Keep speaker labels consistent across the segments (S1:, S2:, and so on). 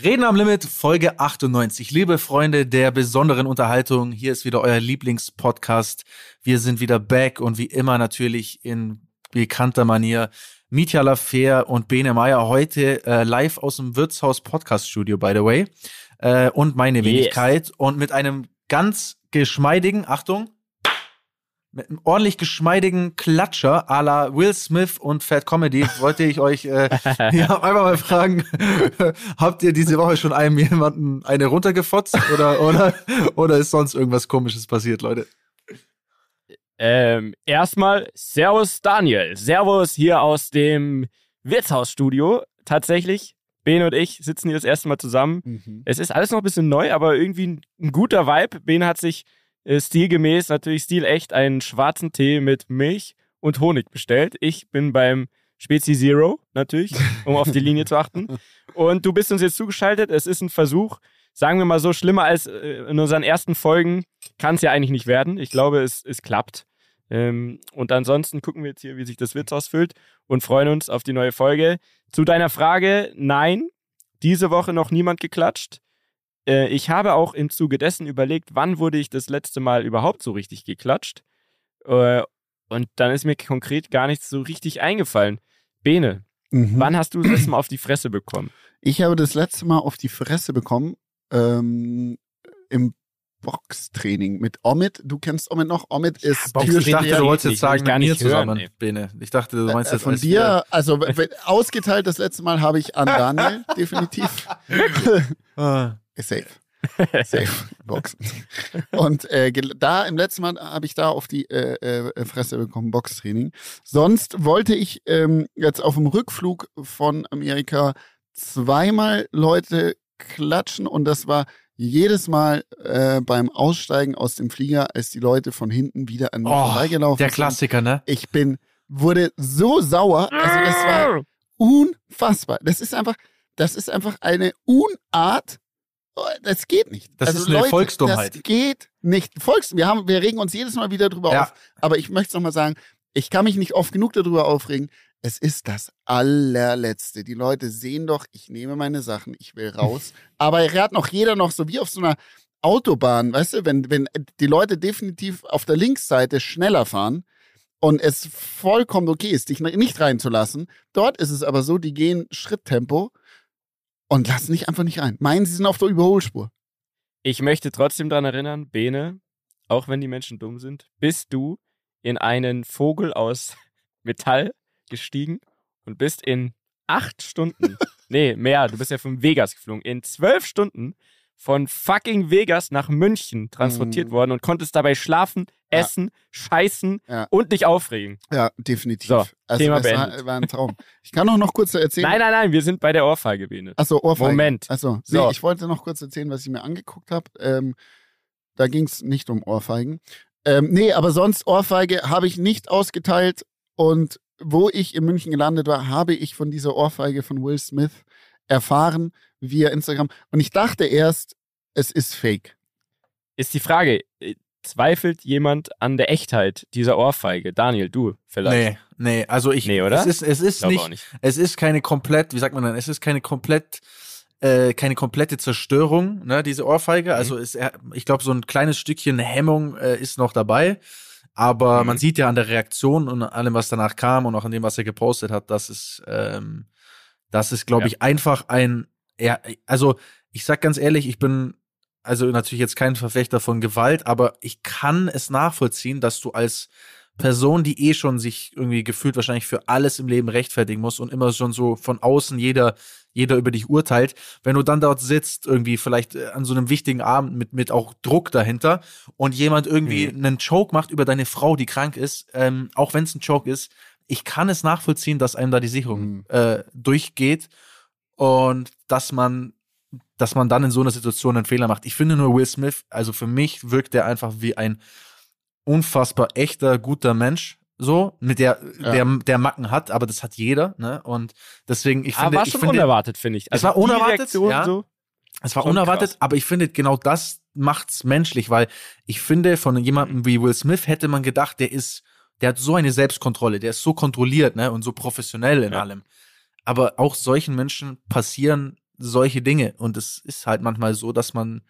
S1: Reden am Limit, Folge 98. Liebe Freunde der besonderen Unterhaltung, hier ist wieder euer Lieblingspodcast. Wir sind wieder back und wie immer natürlich in bekannter Manier Mietja Lafer und Bene Meyer heute äh, live aus dem Wirtshaus Podcast Studio, by the way. Äh, und meine yes. Wenigkeit und mit einem ganz geschmeidigen, Achtung, mit einem ordentlich geschmeidigen Klatscher à la Will Smith und Fat Comedy wollte ich euch äh, ja, einfach mal fragen, habt ihr diese Woche schon einem jemanden eine runtergefotzt oder, oder, oder ist sonst irgendwas komisches passiert, Leute?
S2: Ähm, erstmal Servus Daniel. Servus hier aus dem Wirtshausstudio. Tatsächlich, Ben und ich sitzen hier das erste Mal zusammen. Mhm. Es ist alles noch ein bisschen neu, aber irgendwie ein, ein guter Vibe. Ben hat sich stilgemäß, natürlich stilecht, einen schwarzen Tee mit Milch und Honig bestellt. Ich bin beim Spezi Zero, natürlich, um auf die Linie zu achten. Und du bist uns jetzt zugeschaltet. Es ist ein Versuch, sagen wir mal so, schlimmer als äh, in unseren ersten Folgen kann es ja eigentlich nicht werden. Ich glaube, es, es klappt. Ähm, und ansonsten gucken wir jetzt hier, wie sich das Witz ausfüllt und freuen uns auf die neue Folge. Zu deiner Frage, nein, diese Woche noch niemand geklatscht. Äh, ich habe auch im Zuge dessen überlegt, wann wurde ich das letzte Mal überhaupt so richtig geklatscht. Äh, und dann ist mir konkret gar nichts so richtig eingefallen. Bene, mhm. wann hast du das letzte Mal auf die Fresse bekommen?
S3: Ich habe das letzte Mal auf die Fresse bekommen ähm, im Boxtraining mit Omid. Du kennst Omid noch? Omid ist
S1: ja, Ich dachte, du wolltest jetzt sagen, mit mir zusammen, hören, Bene. Ich dachte, du meinst äh,
S3: jetzt Von dir, also ausgeteilt das letzte Mal habe ich an Daniel, definitiv. Safe. Safe. Boxen. Und äh, da im letzten Mal habe ich da auf die äh, äh, Fresse bekommen, Boxtraining. Sonst wollte ich ähm, jetzt auf dem Rückflug von Amerika zweimal Leute klatschen und das war jedes Mal äh, beim Aussteigen aus dem Flieger, als die Leute von hinten wieder an mir oh, vorbeigelaufen
S1: der sind. Der Klassiker, ne?
S3: Ich bin, wurde so sauer. Also das war unfassbar. Das ist einfach, das ist einfach eine Unart das geht nicht.
S1: Das also ist eine Leute, Volksdummheit.
S3: Das geht nicht. Volks, wir, haben, wir regen uns jedes Mal wieder drüber ja. auf. Aber ich möchte es nochmal sagen, ich kann mich nicht oft genug darüber aufregen. Es ist das allerletzte. Die Leute sehen doch, ich nehme meine Sachen, ich will raus. Aber er hat noch jeder noch so wie auf so einer Autobahn, weißt du, wenn, wenn die Leute definitiv auf der Linksseite schneller fahren und es vollkommen okay ist, dich nicht reinzulassen. Dort ist es aber so, die gehen Schritttempo und lassen dich einfach nicht rein. Meinen, sie sind auf der Überholspur.
S2: Ich möchte trotzdem daran erinnern, Bene, auch wenn die Menschen dumm sind, bist du in einen Vogel aus Metall gestiegen und bist in acht Stunden, nee, mehr, du bist ja von Vegas geflogen, in zwölf Stunden von fucking Vegas nach München transportiert mhm. worden und konntest dabei schlafen, essen, ja. scheißen ja. und dich aufregen.
S3: Ja, definitiv. So, also Thema beendet. War, war, ein Traum. Ich kann auch noch kurz erzählen.
S2: Nein, nein, nein, wir sind bei der Ohrfeige, Bene.
S3: Achso, Ohrfeige.
S2: Moment.
S3: Achso, so. Nee, ich wollte noch kurz erzählen, was ich mir angeguckt habe. Ähm, da ging es nicht um Ohrfeigen. Ähm, nee, aber sonst Ohrfeige habe ich nicht ausgeteilt und wo ich in München gelandet war, habe ich von dieser Ohrfeige von Will Smith erfahren via Instagram. Und ich dachte erst, es ist fake.
S2: Ist die Frage, äh, zweifelt jemand an der Echtheit dieser Ohrfeige? Daniel, du vielleicht?
S1: Nee, nee, also ich.
S2: Nee, oder?
S1: Es ist, es ist nicht, nicht, es ist keine komplett, wie sagt man dann, es ist keine komplett, äh, keine komplette Zerstörung, ne, diese Ohrfeige. Mhm. Also ist, ich glaube, so ein kleines Stückchen Hemmung äh, ist noch dabei. Aber mhm. man sieht ja an der Reaktion und allem, was danach kam und auch an dem, was er gepostet hat, dass es, ähm, das ist, glaube ja. ich, einfach ein, ja, also ich sag ganz ehrlich, ich bin also natürlich jetzt kein Verfechter von Gewalt, aber ich kann es nachvollziehen, dass du als Person, die eh schon sich irgendwie gefühlt wahrscheinlich für alles im Leben rechtfertigen muss und immer schon so von außen jeder jeder über dich urteilt, wenn du dann dort sitzt, irgendwie vielleicht äh, an so einem wichtigen Abend mit, mit auch Druck dahinter und jemand irgendwie mhm. einen Joke macht über deine Frau, die krank ist, ähm, auch wenn es ein Joke ist, ich kann es nachvollziehen, dass einem da die Sicherung mhm. äh, durchgeht und dass man dass man dann in so einer Situation einen Fehler macht. Ich finde nur Will Smith, also für mich wirkt er einfach wie ein unfassbar echter, guter Mensch. So, mit der, ja. der, der Macken hat, aber das hat jeder, ne? Und deswegen, ich
S2: aber
S1: finde.
S2: war schon finde, unerwartet, finde ich.
S1: Also es war unerwartet, ja. So, es war unerwartet, krass. aber ich finde, genau das macht's menschlich, weil ich finde, von jemandem wie Will Smith hätte man gedacht, der ist, der hat so eine Selbstkontrolle, der ist so kontrolliert, ne? Und so professionell in ja. allem. Aber auch solchen Menschen passieren solche Dinge. Und es ist halt manchmal so, dass man,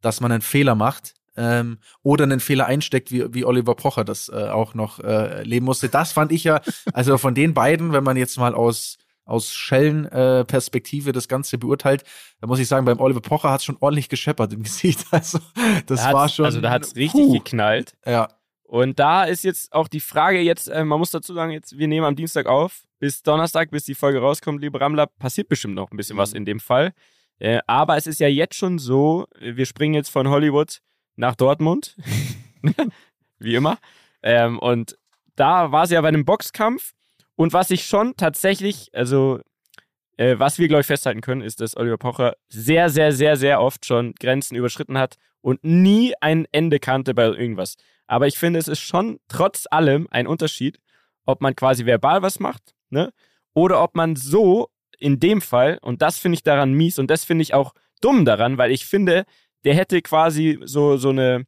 S1: dass man einen Fehler macht ähm, oder einen Fehler einsteckt, wie, wie Oliver Pocher das äh, auch noch äh, leben musste. Das fand ich ja, also von den beiden, wenn man jetzt mal aus aus Schellenperspektive äh, das Ganze beurteilt, da muss ich sagen, beim Oliver Pocher hat es schon ordentlich gescheppert im Gesicht. Also das
S2: da
S1: war schon.
S2: Also da hat es richtig puh. geknallt.
S1: Ja.
S2: Und da ist jetzt auch die Frage jetzt, äh, man muss dazu sagen, jetzt, wir nehmen am Dienstag auf, bis Donnerstag, bis die Folge rauskommt, liebe Rammler, passiert bestimmt noch ein bisschen mhm. was in dem Fall. Äh, aber es ist ja jetzt schon so, wir springen jetzt von Hollywood nach Dortmund. Wie immer. Ähm, und da war sie ja bei einem Boxkampf. Und was ich schon tatsächlich, also äh, was wir, glaube ich, festhalten können, ist, dass Oliver Pocher sehr, sehr, sehr, sehr oft schon Grenzen überschritten hat und nie ein Ende kannte bei irgendwas. Aber ich finde, es ist schon trotz allem ein Unterschied, ob man quasi verbal was macht, ne? Oder ob man so in dem Fall, und das finde ich daran mies und das finde ich auch dumm daran, weil ich finde, der hätte quasi so, so eine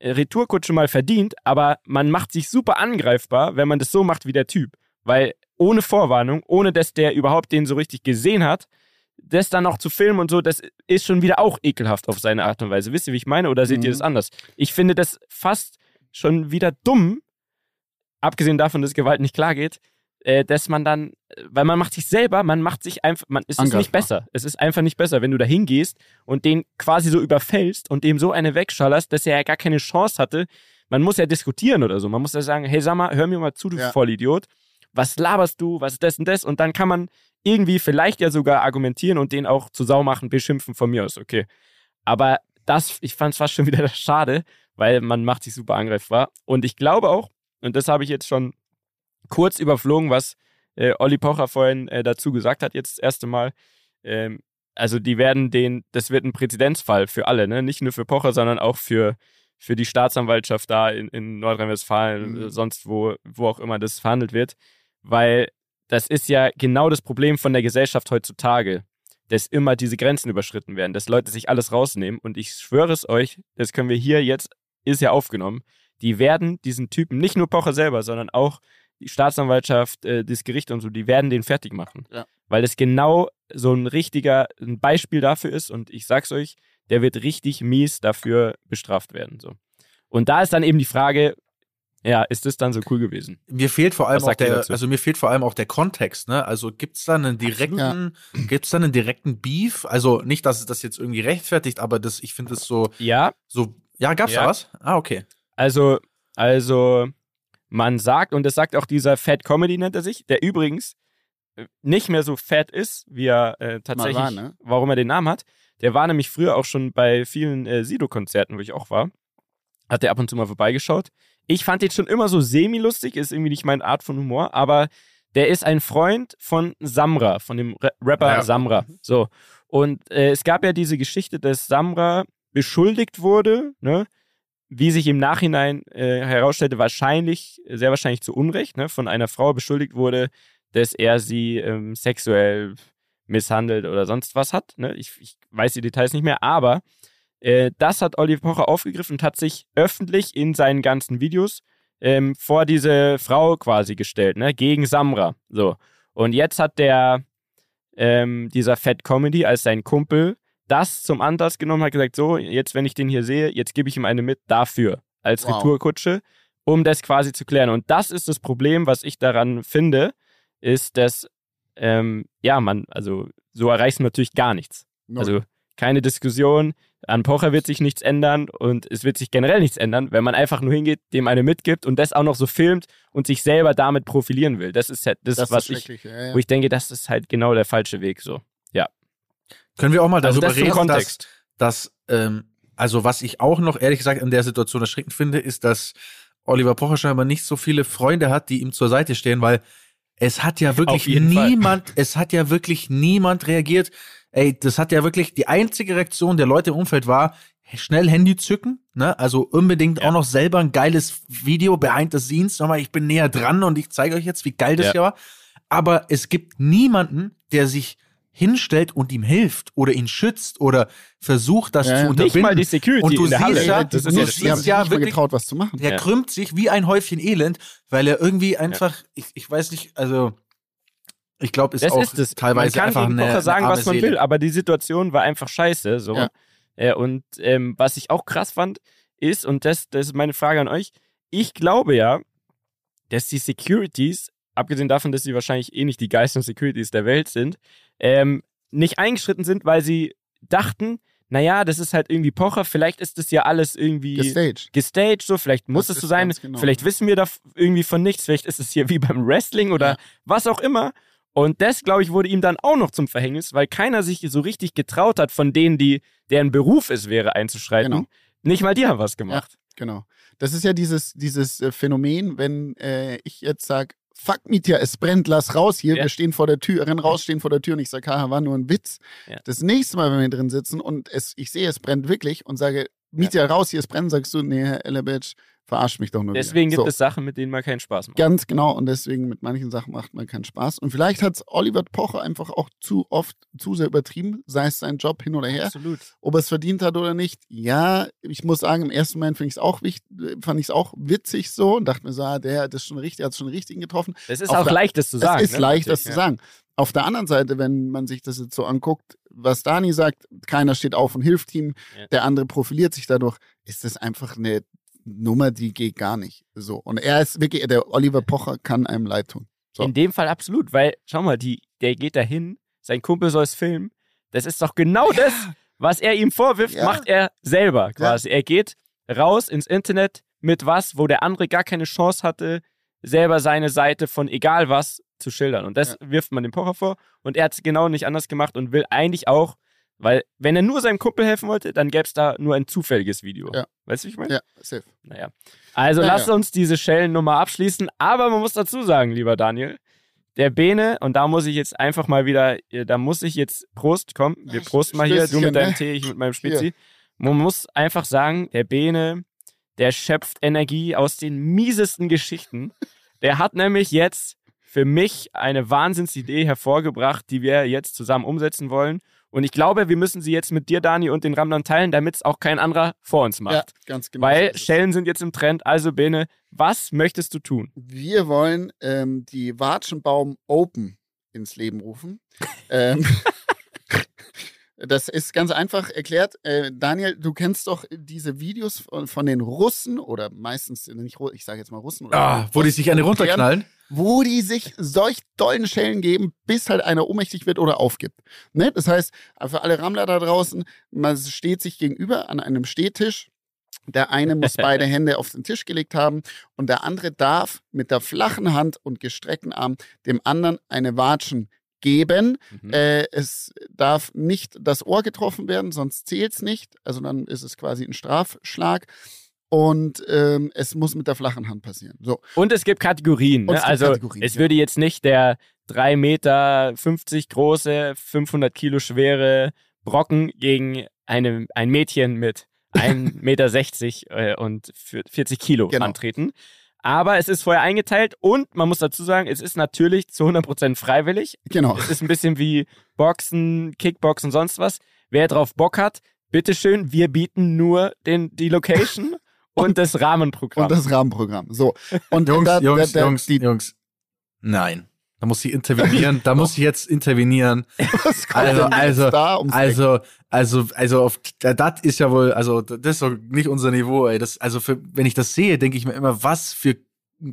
S2: Retourkutsche mal verdient, aber man macht sich super angreifbar, wenn man das so macht wie der Typ. Weil ohne Vorwarnung, ohne dass der überhaupt den so richtig gesehen hat, das dann noch zu filmen und so, das ist schon wieder auch ekelhaft auf seine Art und Weise. Wisst ihr, wie ich meine? Oder seht mhm. ihr das anders? Ich finde das fast schon wieder dumm, abgesehen davon, dass Gewalt nicht klar geht, äh, dass man dann, weil man macht sich selber, man macht sich einfach, man, es ist nicht besser. Es ist einfach nicht besser, wenn du da hingehst und den quasi so überfällst und dem so eine wegschallerst, dass er ja gar keine Chance hatte. Man muss ja diskutieren oder so. Man muss ja sagen, hey, sag mal, hör mir mal zu, du ja. Vollidiot. Was laberst du? Was ist das und das? Und dann kann man irgendwie vielleicht ja sogar argumentieren und den auch zu Sau machen, beschimpfen von mir aus, okay. Aber das, ich fand es fast schon wieder schade, weil man macht sich super angreifbar. Und ich glaube auch, und das habe ich jetzt schon kurz überflogen, was äh, Olli Pocher vorhin äh, dazu gesagt hat, jetzt das erste Mal. Ähm, also die werden den, das wird ein Präzedenzfall für alle, ne? Nicht nur für Pocher, sondern auch für, für die Staatsanwaltschaft da in, in Nordrhein-Westfalen, mhm. sonst wo, wo auch immer das verhandelt wird. Weil das ist ja genau das Problem von der Gesellschaft heutzutage, dass immer diese Grenzen überschritten werden, dass Leute sich alles rausnehmen. Und ich schwöre es euch, das können wir hier jetzt, ist ja aufgenommen, die werden diesen Typen, nicht nur Pocher selber, sondern auch die Staatsanwaltschaft, äh, das Gericht und so, die werden den fertig machen. Ja. Weil das genau so ein richtiger ein Beispiel dafür ist und ich sag's euch, der wird richtig mies dafür bestraft werden. So. Und da ist dann eben die Frage, ja, ist das dann so cool gewesen?
S1: Mir fehlt vor allem auch der, also mir fehlt vor allem auch der Kontext, ne? Also gibt's da einen direkten, ja. gibt's da einen direkten Beef? Also nicht, dass es das jetzt irgendwie rechtfertigt, aber das, ich finde es so,
S2: ja,
S1: so, ja, gab's ja. da was? Ah, okay.
S2: Also, also, man sagt, und das sagt auch dieser Fat Comedy nennt er sich, der übrigens äh, nicht mehr so fat ist, wie er äh, tatsächlich, war, ne? warum er den Namen hat. Der war nämlich früher auch schon bei vielen äh, Sido-Konzerten, wo ich auch war. Hat er ab und zu mal vorbeigeschaut. Ich fand den schon immer so semi-lustig, ist irgendwie nicht meine Art von Humor, aber der ist ein Freund von Samra, von dem Rapper ja. Samra. So. Und äh, es gab ja diese Geschichte, dass Samra beschuldigt wurde, ne? wie sich im Nachhinein äh, herausstellte, wahrscheinlich, sehr wahrscheinlich zu Unrecht, ne, von einer Frau beschuldigt wurde, dass er sie ähm, sexuell misshandelt oder sonst was hat. Ne? Ich, ich, weiß die Details nicht mehr, aber das hat Oliver Pocher aufgegriffen und hat sich öffentlich in seinen ganzen Videos ähm, vor diese Frau quasi gestellt, ne? gegen Samra. So. Und jetzt hat der, ähm, dieser Fat Comedy als sein Kumpel das zum Anlass genommen, hat gesagt, so, jetzt, wenn ich den hier sehe, jetzt gebe ich ihm eine mit dafür, als wow. Retourkutsche, um das quasi zu klären. Und das ist das Problem, was ich daran finde, ist, dass, ähm, ja, man, also so erreichst du natürlich gar nichts. No. Also keine Diskussion, an Pocher wird sich nichts ändern und es wird sich generell nichts ändern, wenn man einfach nur hingeht, dem eine mitgibt und das auch noch so filmt und sich selber damit profilieren will. Das ist halt das, das was ich, ja, ja. wo ich denke, das ist halt genau der falsche Weg so. Ja.
S1: Können wir auch mal also darüber also reden, dass, dass ähm, also was ich auch noch ehrlich gesagt in der Situation erschreckend finde, ist, dass Oliver Pocher scheinbar nicht so viele Freunde hat, die ihm zur Seite stehen, weil es hat ja wirklich niemand, Fall. es hat ja wirklich niemand reagiert. Ey, das hat ja wirklich die einzige Reaktion der Leute im Umfeld war, schnell Handy zücken, ne? Also unbedingt ja. auch noch selber ein geiles Video behind the scenes. Nochmal, ich bin näher dran und ich zeige euch jetzt, wie geil das ja. hier war. Aber es gibt niemanden, der sich hinstellt und ihm hilft oder ihn schützt oder versucht, das ja, zu unterbinden.
S2: Nicht mal die Security
S1: und du
S2: in der
S1: siehst
S2: Halle.
S1: ja, das ist
S3: ja, das siehst ja wirklich, getraut, was zu machen.
S1: Der ja. krümmt sich wie ein Häufchen Elend, weil er irgendwie einfach, ja. ich, ich weiß nicht, also Ich glaube, ist das auch ist es. teilweise man kann einfach eine,
S2: sagen,
S1: eine
S2: was man
S1: Seele.
S2: will, aber die Situation war einfach scheiße. So. Ja. Äh, und ähm, was ich auch krass fand, ist, und das, das ist meine Frage an euch, ich glaube ja, dass die Securities, abgesehen davon, dass sie wahrscheinlich eh nicht die geilsten Securities der Welt sind, ähm, nicht eingeschritten sind, weil sie dachten, naja, das ist halt irgendwie Pocher, vielleicht ist das ja alles irgendwie
S3: gestaged,
S2: gestaged so, vielleicht muss das es so sein, genau. vielleicht wissen wir da irgendwie von nichts, vielleicht ist es hier wie beim Wrestling oder ja. was auch immer. Und das, glaube ich, wurde ihm dann auch noch zum Verhängnis, weil keiner sich so richtig getraut hat, von denen, die deren Beruf es wäre, einzuschreiten. Genau. Nicht mal die haben was gemacht.
S3: Ja, genau. Das ist ja dieses, dieses äh, Phänomen, wenn äh, ich jetzt sage, fuck Mietja, es brennt, lass raus hier, ja. wir stehen vor der Tür, renn raus, stehen vor der Tür und ich sage, haha, war nur ein Witz. Ja. Das nächste Mal, wenn wir drin sitzen und es, ich sehe, es brennt wirklich und sage, Mietja, raus, hier ist brennen, sagst du, nee, Herr Ellerbatch, Verarscht mich doch nur.
S2: Deswegen
S3: wieder.
S2: gibt so. es Sachen, mit denen man keinen Spaß macht.
S3: Ganz genau. Und deswegen mit manchen Sachen macht man keinen Spaß. Und vielleicht hat es Oliver Pocher einfach auch zu oft, zu sehr übertrieben, sei es sein Job hin oder her.
S2: Absolut.
S3: Ob er es verdient hat oder nicht. Ja, ich muss sagen, im ersten Moment fand ich es auch, fand ich auch witzig so und dachte mir so, ah, der das schon richtig, hat schon richtigen getroffen.
S2: Es ist auch der, leicht, das zu sagen.
S3: Es ist ne? leicht, das ja. zu sagen. Auf der anderen Seite, wenn man sich das jetzt so anguckt, was Dani sagt, keiner steht auf und hilft ihm, ja. der andere profiliert sich dadurch, ist das einfach eine Nummer, die geht gar nicht. So. Und er ist wirklich, der Oliver Pocher kann einem leid tun. So.
S2: In dem Fall absolut, weil, schau mal, die, der geht dahin, sein Kumpel soll es filmen. Das ist doch genau ja. das, was er ihm vorwirft, ja. macht er selber quasi. Er geht raus ins Internet mit was, wo der andere gar keine Chance hatte, selber seine Seite von egal was zu schildern. Und das wirft man dem Pocher vor. Und er hat es genau nicht anders gemacht und will eigentlich auch weil, wenn er nur seinem Kumpel helfen wollte, dann gäbe es da nur ein zufälliges Video. Ja. Weißt du, wie ich meine?
S3: Ja, safe.
S2: Naja. Also ja, lass ja. uns diese Schellennummer abschließen. Aber man muss dazu sagen, lieber Daniel, der Bene, und da muss ich jetzt einfach mal wieder, da muss ich jetzt Prost, komm, wir prosten mal hier, du mit deinem ne? Tee, ich mit meinem Spezi. Hier. Man muss einfach sagen, der Bene, der schöpft Energie aus den miesesten Geschichten. Der hat nämlich jetzt für mich eine Wahnsinnsidee hervorgebracht, die wir jetzt zusammen umsetzen wollen. Und ich glaube, wir müssen sie jetzt mit dir, Dani, und den Ramdan teilen, damit es auch kein anderer vor uns macht. Ja,
S3: ganz genau.
S2: Weil Schellen sind jetzt im Trend. Also, Bene, was möchtest du tun?
S3: Wir wollen ähm, die Watschenbaum Open ins Leben rufen. ähm, das ist ganz einfach erklärt. Äh, Daniel, du kennst doch diese Videos von, von den Russen oder meistens nicht, ich sage jetzt mal Russen. Oder
S1: ah, wo die sich eine runterknallen
S3: wo die sich solch dollen Schellen geben, bis halt einer ohnmächtig wird oder aufgibt. Ne? Das heißt, für alle Rammler da draußen, man steht sich gegenüber an einem Stehtisch. Der eine muss beide Hände auf den Tisch gelegt haben und der andere darf mit der flachen Hand und gestreckten Arm dem anderen eine Watschen geben. Mhm. Äh, es darf nicht das Ohr getroffen werden, sonst zählt es nicht. Also dann ist es quasi ein Strafschlag und ähm, es muss mit der flachen Hand passieren. So.
S2: Und es gibt Kategorien. Ne? Es gibt also Kategorien, es ja. würde jetzt nicht der 3,50 Meter große, 500 Kilo schwere Brocken gegen eine, ein Mädchen mit 1,60 Meter äh, und 40 Kilo genau. antreten. Aber es ist vorher eingeteilt und man muss dazu sagen, es ist natürlich zu 100% freiwillig.
S3: Genau.
S2: Es ist ein bisschen wie Boxen, Kickboxen, sonst was. Wer drauf Bock hat, bitteschön, wir bieten nur den, die Location und das Rahmenprogramm.
S3: Und das Rahmenprogramm. So. Und
S1: Jungs, da, Jungs, da, da, Jungs, die, Jungs. Nein. Da muss ich intervenieren. Da muss ich jetzt intervenieren. Was kommt also, also, da ums also, also, also, auf, das ist ja wohl, also, das ist doch nicht unser Niveau, ey. Das, also, für, wenn ich das sehe, denke ich mir immer, was für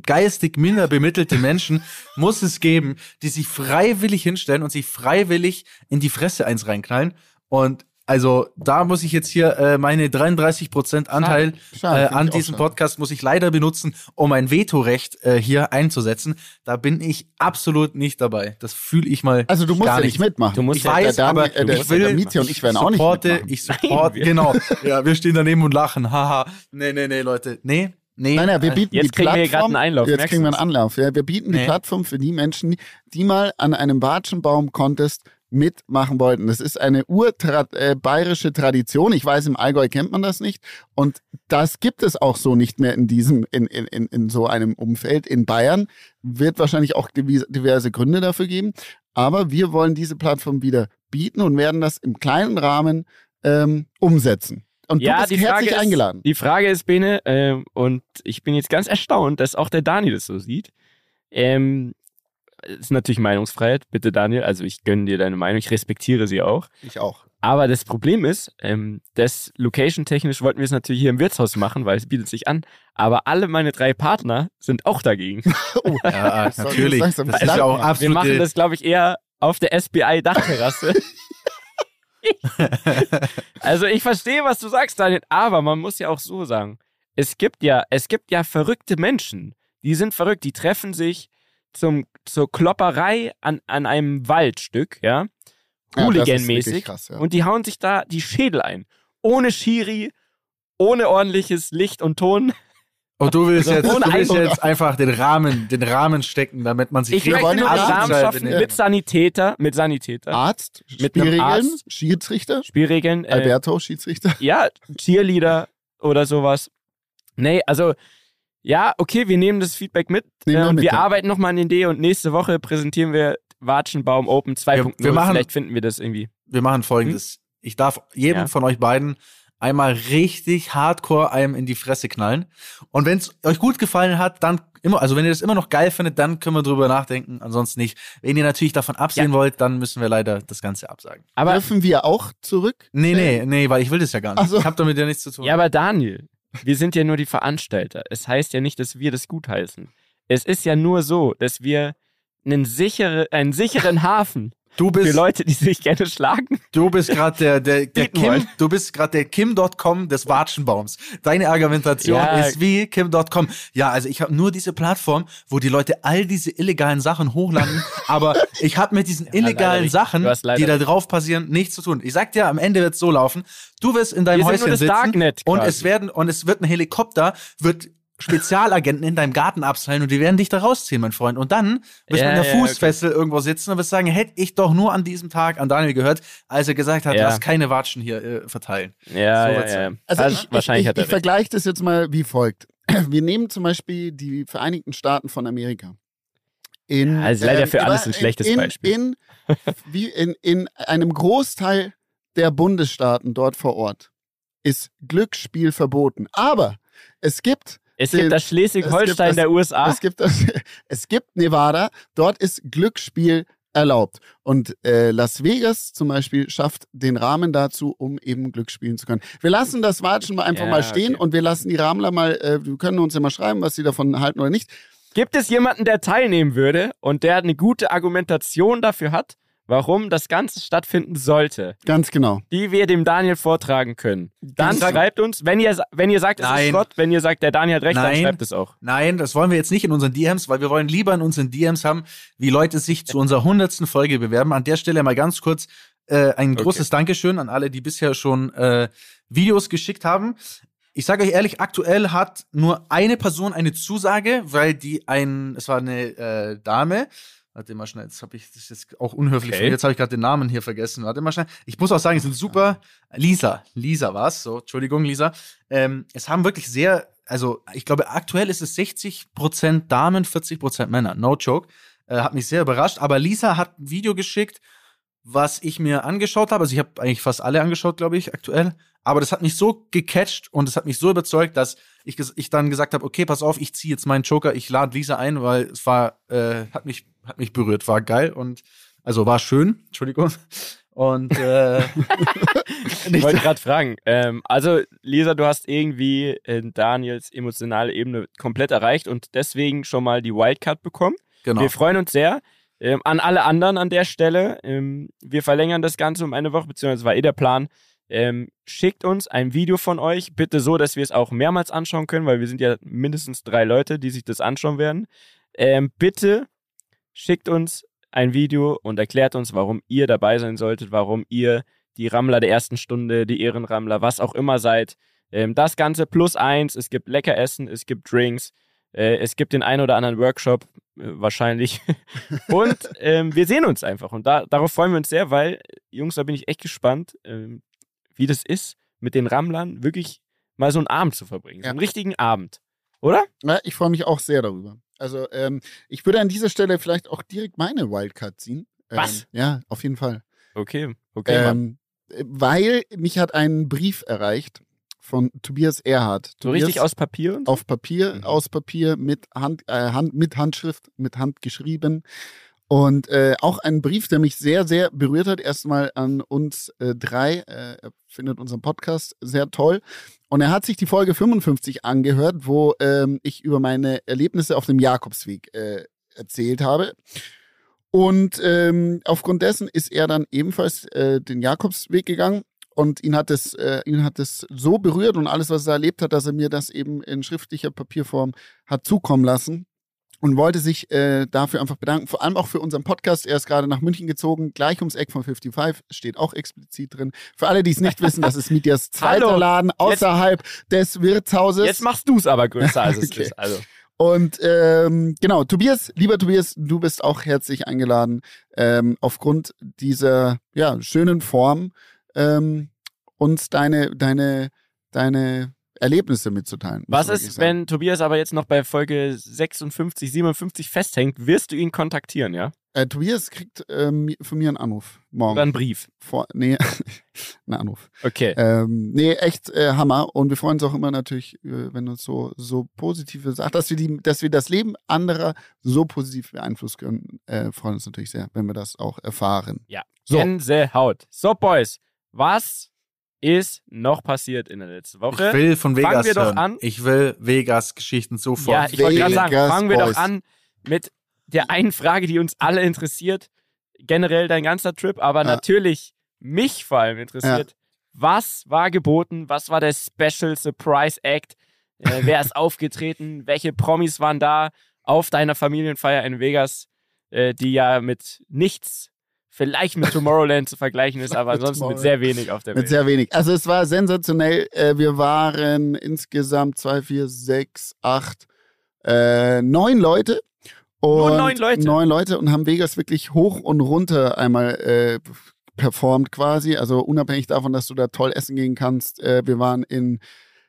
S1: geistig minder bemittelte Menschen muss es geben, die sich freiwillig hinstellen und sich freiwillig in die Fresse eins reinknallen. Und also da muss ich jetzt hier äh, meine 33% Anteil schade, schade, äh, an diesem Podcast muss ich leider benutzen, um ein Vetorecht äh, hier einzusetzen. Da bin ich absolut nicht dabei. Das fühle ich mal.
S3: Also du musst ja nicht mitmachen.
S1: Du musst ich weiß, der, aber äh, der, ich will, der Mietje und ich werden auch nicht mitmachen. Ich supporte, genau. Ja, wir stehen daneben und lachen. Haha. nee, nee, nee, Leute. Nee, Nee,
S3: nein, nein, wir bieten
S2: jetzt
S3: die Plattform.
S2: Wir einen Einlauf,
S3: jetzt kriegen wir einen Anlauf. Ja, wir bieten nee. die Plattform für die Menschen, die mal an einem Watschenbaum-Contest mitmachen wollten. Das ist eine urbayerische äh, Tradition. Ich weiß, im Allgäu kennt man das nicht. Und das gibt es auch so nicht mehr in diesem, in, in, in, in so einem Umfeld. In Bayern wird wahrscheinlich auch diverse Gründe dafür geben. Aber wir wollen diese Plattform wieder bieten und werden das im kleinen Rahmen ähm, umsetzen. Und
S2: ja,
S3: du bist herzlich
S2: ist,
S3: eingeladen.
S2: Die Frage ist, Bene, äh, und ich bin jetzt ganz erstaunt, dass auch der Dani das so sieht. Ähm, ist natürlich Meinungsfreiheit, bitte Daniel. Also ich gönne dir deine Meinung, ich respektiere sie auch.
S3: Ich auch.
S2: Aber das Problem ist, ähm, das location-technisch wollten wir es natürlich hier im Wirtshaus machen, weil es bietet sich an. Aber alle meine drei Partner sind auch dagegen.
S1: oh, ja, natürlich. Das,
S2: ist ja auch absolut wir machen das, glaube ich, eher auf der SBI-Dachterrasse. also ich verstehe, was du sagst, Daniel, aber man muss ja auch so sagen, es gibt ja, es gibt ja verrückte Menschen, die sind verrückt, die treffen sich zum, zur Klopperei an, an einem Waldstück, ja, Hooligan-mäßig, ja, ja. und die hauen sich da die Schädel ein. Ohne Schiri, ohne ordentliches Licht und Ton.
S1: Und du willst, jetzt, du willst jetzt einfach den Rahmen, den Rahmen stecken, damit man sich
S2: Ich möchte nur den Rahmen schaffen mit Sanitäter, mit Sanitäter.
S3: Arzt, mit Spielregeln, Arzt, Schiedsrichter.
S2: Spielregeln.
S3: Äh, Alberto, Schiedsrichter.
S2: Ja, Cheerleader oder sowas. Nee, also ja, okay, wir nehmen das Feedback mit. Nehmen wir, mit, wir ja. arbeiten nochmal an den Idee und nächste Woche präsentieren wir Watschenbaum Open 2.0. Wir, wir Vielleicht finden wir das irgendwie.
S1: Wir machen folgendes. Hm? Ich darf jedem ja. von euch beiden einmal richtig hardcore einem in die Fresse knallen. Und wenn es euch gut gefallen hat, dann immer, also wenn ihr das immer noch geil findet, dann können wir drüber nachdenken. Ansonsten nicht. Wenn ihr natürlich davon absehen ja. wollt, dann müssen wir leider das Ganze absagen.
S3: Aber dürfen wir auch zurück?
S1: Nee, nee, nee, weil ich will das ja gar nicht. So. Ich habe damit ja nichts zu tun.
S2: Ja, aber Daniel, wir sind ja nur die Veranstalter. Es heißt ja nicht, dass wir das gutheißen. Es ist ja nur so, dass wir einen, sichere, einen sicheren Hafen Du bist, für Leute, die sich gerne schlagen.
S1: Du bist gerade der, der, der Kim, du bist gerade der Kim.com des Watschenbaums. Deine Argumentation ja. ist wie Kim.com. Ja, also ich habe nur diese Plattform, wo die Leute all diese illegalen Sachen hochladen, aber ich habe mit diesen ja, illegalen Sachen, die da drauf passieren, nichts zu tun. Ich sag dir, am Ende wird's so laufen. Du wirst in deinem Häuschen sitzen und es werden und es wird ein Helikopter wird Spezialagenten in deinem Garten abseilen und die werden dich da rausziehen, mein Freund. Und dann wirst ja, du in der ja, Fußfessel okay. irgendwo sitzen und wirst sagen, hätte ich doch nur an diesem Tag an Daniel gehört, als er gesagt hat, ja. lass keine Watschen hier äh, verteilen.
S2: Ja, so ja, ja.
S3: Also, also ich, wahrscheinlich ich, ich, ich vergleiche das jetzt mal wie folgt. Wir nehmen zum Beispiel die Vereinigten Staaten von Amerika.
S2: In, also leider für ähm, alles ein schlechtes
S3: in,
S2: Beispiel.
S3: In, wie in, in einem Großteil der Bundesstaaten dort vor Ort ist Glücksspiel verboten. Aber es gibt
S2: es gibt das Schleswig-Holstein der USA.
S3: Es gibt, das, es gibt Nevada, dort ist Glücksspiel erlaubt. Und äh, Las Vegas zum Beispiel schafft den Rahmen dazu, um eben Glück spielen zu können. Wir lassen das Watschen mal einfach ja, mal stehen okay. und wir lassen die Ramler mal, äh, wir können uns ja mal schreiben, was sie davon halten oder nicht.
S2: Gibt es jemanden, der teilnehmen würde und der eine gute Argumentation dafür hat, warum das Ganze stattfinden sollte.
S3: Ganz genau.
S2: Die wir dem Daniel vortragen können. Dann schreibt uns, wenn ihr, wenn ihr sagt, es Nein. ist Schrott, wenn ihr sagt, der Daniel hat recht, Nein. dann schreibt es auch.
S1: Nein, das wollen wir jetzt nicht in unseren DMs, weil wir wollen lieber in unseren DMs haben, wie Leute sich zu unserer hundertsten Folge bewerben. An der Stelle mal ganz kurz äh, ein großes okay. Dankeschön an alle, die bisher schon äh, Videos geschickt haben. Ich sage euch ehrlich, aktuell hat nur eine Person eine Zusage, weil die ein, es war eine äh, Dame, Warte mal schnell, jetzt habe ich das ist auch unhöflich. Okay. Jetzt habe ich gerade den Namen hier vergessen. Warte mal schnell. Ich muss auch sagen, es sind super. Lisa, Lisa war's. So, Entschuldigung, Lisa. Ähm, es haben wirklich sehr, also ich glaube, aktuell ist es 60% Damen, 40% Männer. No joke. Äh, hat mich sehr überrascht. Aber Lisa hat ein Video geschickt, was ich mir angeschaut habe. Also ich habe eigentlich fast alle angeschaut, glaube ich, aktuell. Aber das hat mich so gecatcht und es hat mich so überzeugt, dass ich, ich dann gesagt habe, okay, pass auf, ich ziehe jetzt meinen Joker, ich lade Lisa ein, weil es war, äh, hat mich, hat mich berührt, war geil und also war schön, Entschuldigung. Und äh,
S2: ich wollte gerade fragen. Ähm, also, Lisa, du hast irgendwie Daniels emotionale Ebene komplett erreicht und deswegen schon mal die Wildcard bekommen. Genau. Wir freuen uns sehr. Ähm, an alle anderen an der Stelle. Ähm, wir verlängern das Ganze um eine Woche, beziehungsweise war eh der Plan. Ähm, schickt uns ein Video von euch, bitte so, dass wir es auch mehrmals anschauen können, weil wir sind ja mindestens drei Leute, die sich das anschauen werden. Ähm, bitte schickt uns ein Video und erklärt uns, warum ihr dabei sein solltet, warum ihr die Rammler der ersten Stunde, die Ehrenrammler, was auch immer seid. Ähm, das Ganze plus eins, es gibt lecker Essen, es gibt Drinks, äh, es gibt den einen oder anderen Workshop, wahrscheinlich. und ähm, wir sehen uns einfach. Und da, darauf freuen wir uns sehr, weil, Jungs, da bin ich echt gespannt. Ähm, wie das ist, mit den Rammlern wirklich mal so einen Abend zu verbringen. Ja. So einen richtigen Abend. Oder?
S3: Ja, ich freue mich auch sehr darüber. Also, ähm, ich würde an dieser Stelle vielleicht auch direkt meine Wildcard ziehen.
S2: Ähm, Was?
S3: Ja, auf jeden Fall.
S2: Okay, okay.
S3: Ähm, weil mich hat ein Brief erreicht von Tobias Erhard.
S2: So richtig aus Papier?
S3: Auf Papier, mhm. aus Papier, mit, Hand, äh, Hand, mit Handschrift, mit Hand geschrieben. Und äh, auch ein Brief, der mich sehr, sehr berührt hat. Erstmal an uns äh, drei. Äh, er findet unseren Podcast sehr toll. Und er hat sich die Folge 55 angehört, wo ähm, ich über meine Erlebnisse auf dem Jakobsweg äh, erzählt habe. Und ähm, aufgrund dessen ist er dann ebenfalls äh, den Jakobsweg gegangen und ihn hat es äh, ihn hat es so berührt und alles was er erlebt hat, dass er mir das eben in schriftlicher Papierform hat zukommen lassen und wollte sich äh, dafür einfach bedanken, vor allem auch für unseren Podcast. Er ist gerade nach München gezogen, gleich ums Eck von 55, steht auch explizit drin. Für alle, die es nicht wissen, das ist Mietjas zweiter Laden außerhalb jetzt, des Wirtshauses.
S2: Jetzt machst du es aber größer, als es okay. ist. Also.
S3: Und ähm, genau, Tobias, lieber Tobias, du bist auch herzlich eingeladen, ähm, aufgrund dieser ja, schönen Form ähm, uns deine, deine, deine Erlebnisse mitzuteilen.
S2: Was ist, wenn Tobias aber jetzt noch bei Folge 56, 57 festhängt? Wirst du ihn kontaktieren, ja?
S3: Äh, Tobias kriegt ähm, von mir einen Anruf morgen.
S2: Oder einen Brief.
S3: Vor, nee, einen Anruf.
S2: Okay.
S3: Ähm, nee, echt äh, Hammer. Und wir freuen uns auch immer natürlich, äh, wenn uns so, so positive Sachen, dass wir, die, dass wir das Leben anderer so positiv beeinflussen können, äh, freuen uns natürlich sehr, wenn wir das auch erfahren.
S2: Ja. So. Gänsehaut. So, Boys, was ist noch passiert in der letzten Woche?
S1: Ich will von Vegas fangen wir hören. doch an. Ich will Vegas-Geschichten sofort.
S2: Ja, ich wollte gerade sagen, fangen wir Boys. doch an mit der einen Frage, die uns alle interessiert. Generell dein ganzer Trip, aber ja. natürlich mich vor allem interessiert. Ja. Was war geboten? Was war der Special Surprise Act? Äh, wer ist aufgetreten? Welche Promis waren da auf deiner Familienfeier in Vegas, äh, die ja mit nichts vielleicht mit Tomorrowland zu vergleichen ist, aber ansonsten mit sehr wenig auf der
S3: Welt.
S2: Mit
S3: sehr wenig. Also es war sensationell. Äh, wir waren insgesamt zwei, vier, sechs, acht, äh, neun Leute.
S2: Und Nur neun Leute.
S3: Neun Leute und haben Vegas wirklich hoch und runter einmal äh, performt quasi. Also unabhängig davon, dass du da toll essen gehen kannst. Äh, wir waren in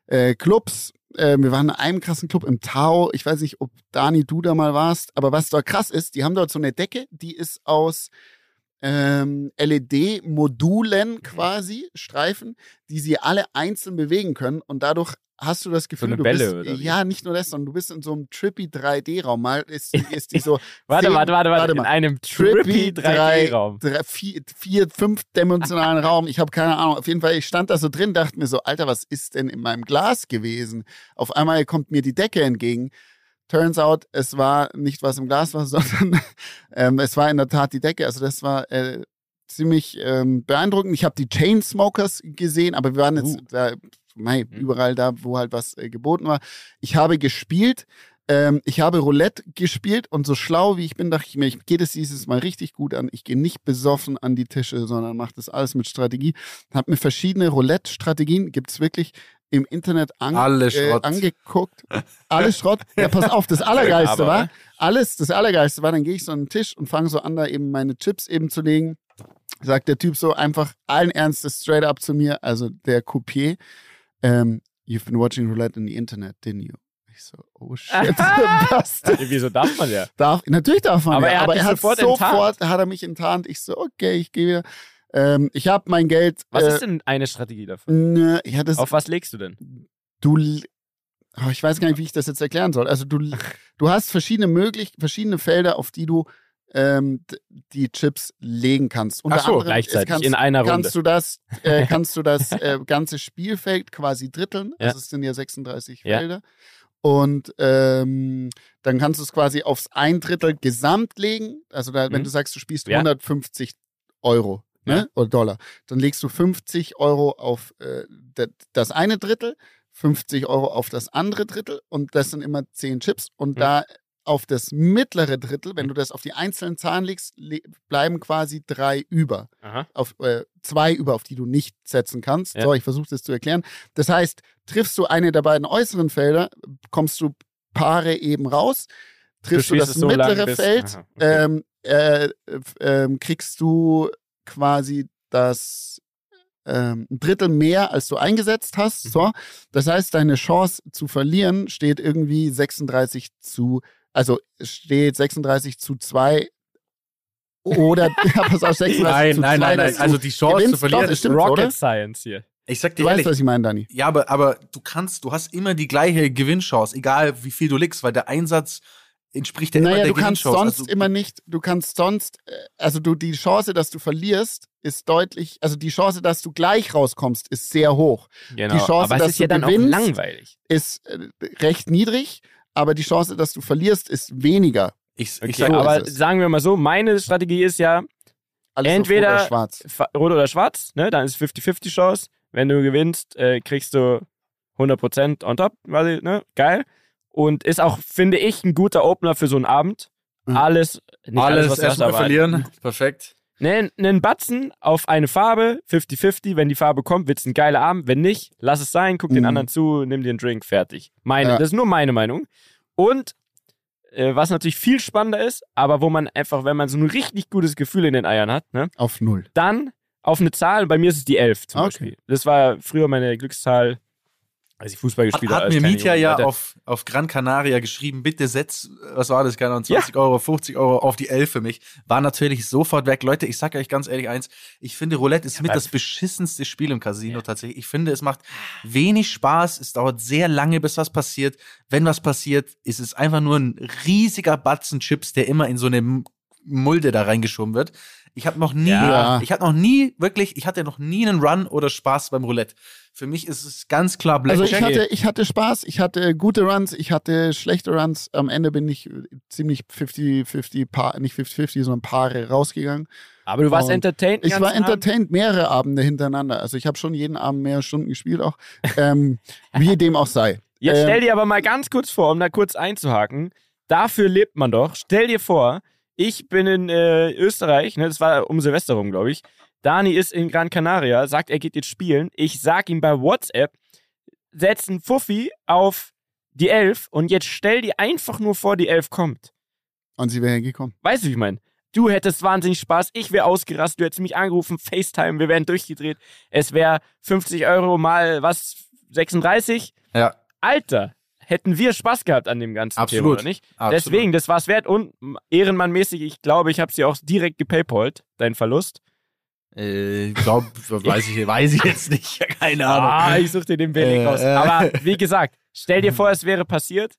S3: äh, Clubs. Äh, wir waren in einem krassen Club im Tau. Ich weiß nicht, ob Dani, du da mal warst. Aber was dort krass ist, die haben dort so eine Decke, die ist aus ähm, LED-Modulen quasi, Streifen, die sie alle einzeln bewegen können und dadurch hast du das Gefühl,
S2: so
S3: du
S2: Bälle,
S3: bist, ja, nicht nur das, sondern du bist in so einem trippy 3D-Raum. Mal ist, ist die so.
S2: warte, zehn, warte, warte, warte, in einem trippy 3D-Raum.
S3: Drei, vier, vier, fünf dimensionalen Raum. Ich habe keine Ahnung. Auf jeden Fall, ich stand da so drin, dachte mir so, Alter, was ist denn in meinem Glas gewesen? Auf einmal kommt mir die Decke entgegen. Turns out, es war nicht was im Glas war, sondern ähm, es war in der Tat die Decke. Also das war äh, ziemlich ähm, beeindruckend. Ich habe die Chainsmokers gesehen, aber wir waren jetzt uh. da, mei, mhm. überall da, wo halt was äh, geboten war. Ich habe gespielt. Ähm, ich habe Roulette gespielt und so schlau wie ich bin, dachte ich mir, ich gehe das dieses Mal richtig gut an. Ich gehe nicht besoffen an die Tische, sondern mache das alles mit Strategie. Habe mir verschiedene Roulette-Strategien, gibt es wirklich im Internet an, äh, angeguckt. Alles Schrott. Ja, pass auf, das Allergeiste war, alles, das Allergeiste war, dann gehe ich so an den Tisch und fange so an, da eben meine Chips eben zu legen. Sagt der Typ so einfach allen Ernstes straight up zu mir, also der Coupier, ähm, you've been watching roulette in the Internet, didn't you? Ich so, oh shit,
S2: was Wieso darf man ja?
S3: Darf, natürlich darf man
S2: aber
S3: ja,
S2: er aber er hat sofort,
S3: sofort hat er mich enttarnt. Ich so, okay, ich gehe wieder. Ähm, ich habe mein Geld.
S2: Was
S3: äh,
S2: ist denn eine Strategie davon?
S3: Ne, ja, das,
S2: Auf was legst du denn?
S3: Du. Oh, ich weiß gar nicht, wie ich das jetzt erklären soll. Also du, du hast verschiedene möglich, verschiedene Felder, auf die du ähm, die Chips legen kannst.
S2: Unter Ach so, gleichzeitig kannst, in einer Runde.
S3: Kannst du das, äh, kannst du das äh, ganze Spielfeld quasi dritteln. Ja. Also es sind ja 36 ja. Felder. Und ähm, dann kannst du es quasi aufs ein Drittel gesamt legen. Also da, mhm. wenn du sagst, du spielst ja. 150 Euro ne? oder Dollar. Dann legst du 50 Euro auf äh, das eine Drittel, 50 Euro auf das andere Drittel und das sind immer 10 Chips. Und ja. da auf das mittlere Drittel, wenn du das auf die einzelnen Zahlen legst, le bleiben quasi drei über. Aha. Auf äh, zwei über, auf die du nicht setzen kannst. Ja. So, ich versuche das zu erklären. Das heißt, triffst du eine der beiden äußeren Felder, kommst du Paare eben raus. Triffst du, du das so mittlere Feld, okay. ähm, äh, äh, kriegst du quasi das ähm, ein Drittel mehr, als du eingesetzt hast. Mhm. So. Das heißt, deine Chance zu verlieren steht irgendwie 36 zu, also steht 36 zu 2 oder ja, pass auf, 36
S1: nein,
S3: zu
S1: nein, 2. Nein, nein, nein, also die Chance zu verlieren
S2: ist stimmt, Rocket oder? Science hier.
S1: Ich sag dir
S3: du
S1: ehrlich,
S3: weißt, was ich meine, Dani.
S1: Ja, aber, aber du kannst, du hast immer die gleiche Gewinnchance, egal wie viel du legst, weil der Einsatz entspricht ja immer
S3: naja,
S1: der
S3: du kannst sonst
S1: Also,
S3: immer nicht, du kannst sonst, äh, also du die Chance, dass du verlierst, ist deutlich, also die Chance, dass du gleich rauskommst, ist sehr hoch.
S2: Genau.
S3: Die Chance,
S2: aber es
S3: dass
S2: ist ja
S3: du
S2: dann
S3: gewinnst,
S2: auch langweilig.
S3: Ist äh, recht niedrig, aber die Chance, dass du verlierst, ist weniger.
S1: ich, ich
S2: Okay,
S1: sag,
S3: so
S2: aber sagen wir mal so, meine Strategie ist ja,
S3: Alles
S2: Entweder-
S3: rot oder schwarz.
S2: rot oder schwarz, ne? Dann ist 50-50 Chance. Wenn du gewinnst, äh, kriegst du 100% on top, quasi, ne? Geil. Und ist auch, finde ich, ein guter Opener für so einen Abend.
S3: Mhm.
S2: Alles, nicht alles,
S1: alles
S2: was
S1: erstmal verlieren. Perfekt.
S2: Einen, einen Batzen auf eine Farbe, 50-50. Wenn die Farbe kommt, wird es ein geiler Abend. Wenn nicht, lass es sein, guck den
S3: Mhm.
S2: anderen zu, nimm dir einen Drink, fertig. Meine,
S3: Ja.
S2: das ist nur meine Meinung. Und äh, was natürlich viel spannender ist, aber wo man einfach, wenn man so ein richtig gutes Gefühl in den Eiern hat, ne,
S3: Auf null.
S2: dann auf eine Zahl, bei mir ist es die 11 zum
S3: Okay.
S2: Beispiel. Das war früher meine Glückszahl, als ich Fußball
S1: Hat,
S2: gespielt habe.
S1: hat
S2: als
S1: mir Mietja ja auf, auf Gran Canaria geschrieben, bitte setz, was war das, keine Ahnung, 20 Euro, 50 Euro auf die 11 für mich. War natürlich sofort weg. Leute, ich sag euch ganz ehrlich eins, ich finde Roulette ist mit
S2: aber-
S1: das beschissenste Spiel im Casino tatsächlich. Ich finde, es macht wenig Spaß, es dauert sehr lange, bis was passiert. Wenn was passiert, ist es einfach nur ein riesiger Batzen Chips, der immer in so eine Mulde da reingeschoben wird. Ich habe noch nie,
S3: Ja.
S1: ich hatte noch nie wirklich, ich hatte noch nie einen Run oder Spaß beim Roulette. Für mich ist es ganz klar
S3: Also
S1: Blackjack.
S3: ich hatte, ich hatte Spaß, ich hatte gute Runs, ich hatte schlechte Runs. Am Ende bin ich äh, ziemlich 50-50, Paar- nicht 50-50, sondern Paare rausgegangen.
S2: Aber du warst
S3: Und
S2: entertained.
S3: Ich war
S2: ganzen Abend?
S3: entertained mehrere Abende hintereinander. Also ich habe schon jeden Abend mehrere Stunden gespielt auch. ähm, wie dem auch sei.
S2: Jetzt
S3: Ähm,
S2: stell dir aber mal ganz kurz vor, um da kurz einzuhaken. Dafür lebt man doch. Stell dir vor, ich bin in äh, Österreich, ne, das war um Silvester rum, glaube ich. Dani ist in Gran Canaria, sagt, er geht jetzt spielen. Ich sag ihm bei WhatsApp, setz einen Fuffi auf die Elf und jetzt stell dir einfach nur vor, die Elf kommt.
S3: Und sie wäre gekommen.
S2: Weißt du, wie ich meine? Du hättest wahnsinnig Spaß, ich wäre ausgerastet, du hättest mich angerufen, FaceTime, wir wären durchgedreht. Es wäre 50 Euro mal was, 36.
S1: ja.
S2: Alter, hätten wir Spaß gehabt an dem ganzen
S1: Absolut.
S2: Thema, oder nicht?
S1: Absolut.
S2: Deswegen, das war's wert und ehrenmannmäßig, ich glaube, ich habe sie auch direkt gepaypalt, dein Verlust.
S1: Äh, glaub, weiß ich, weiß ich jetzt nicht. Keine Ahnung.
S2: Ah, ich such dir den Beleg
S1: Äh,
S2: raus.
S1: äh.
S2: Aber wie gesagt, stell dir vor, es wäre passiert.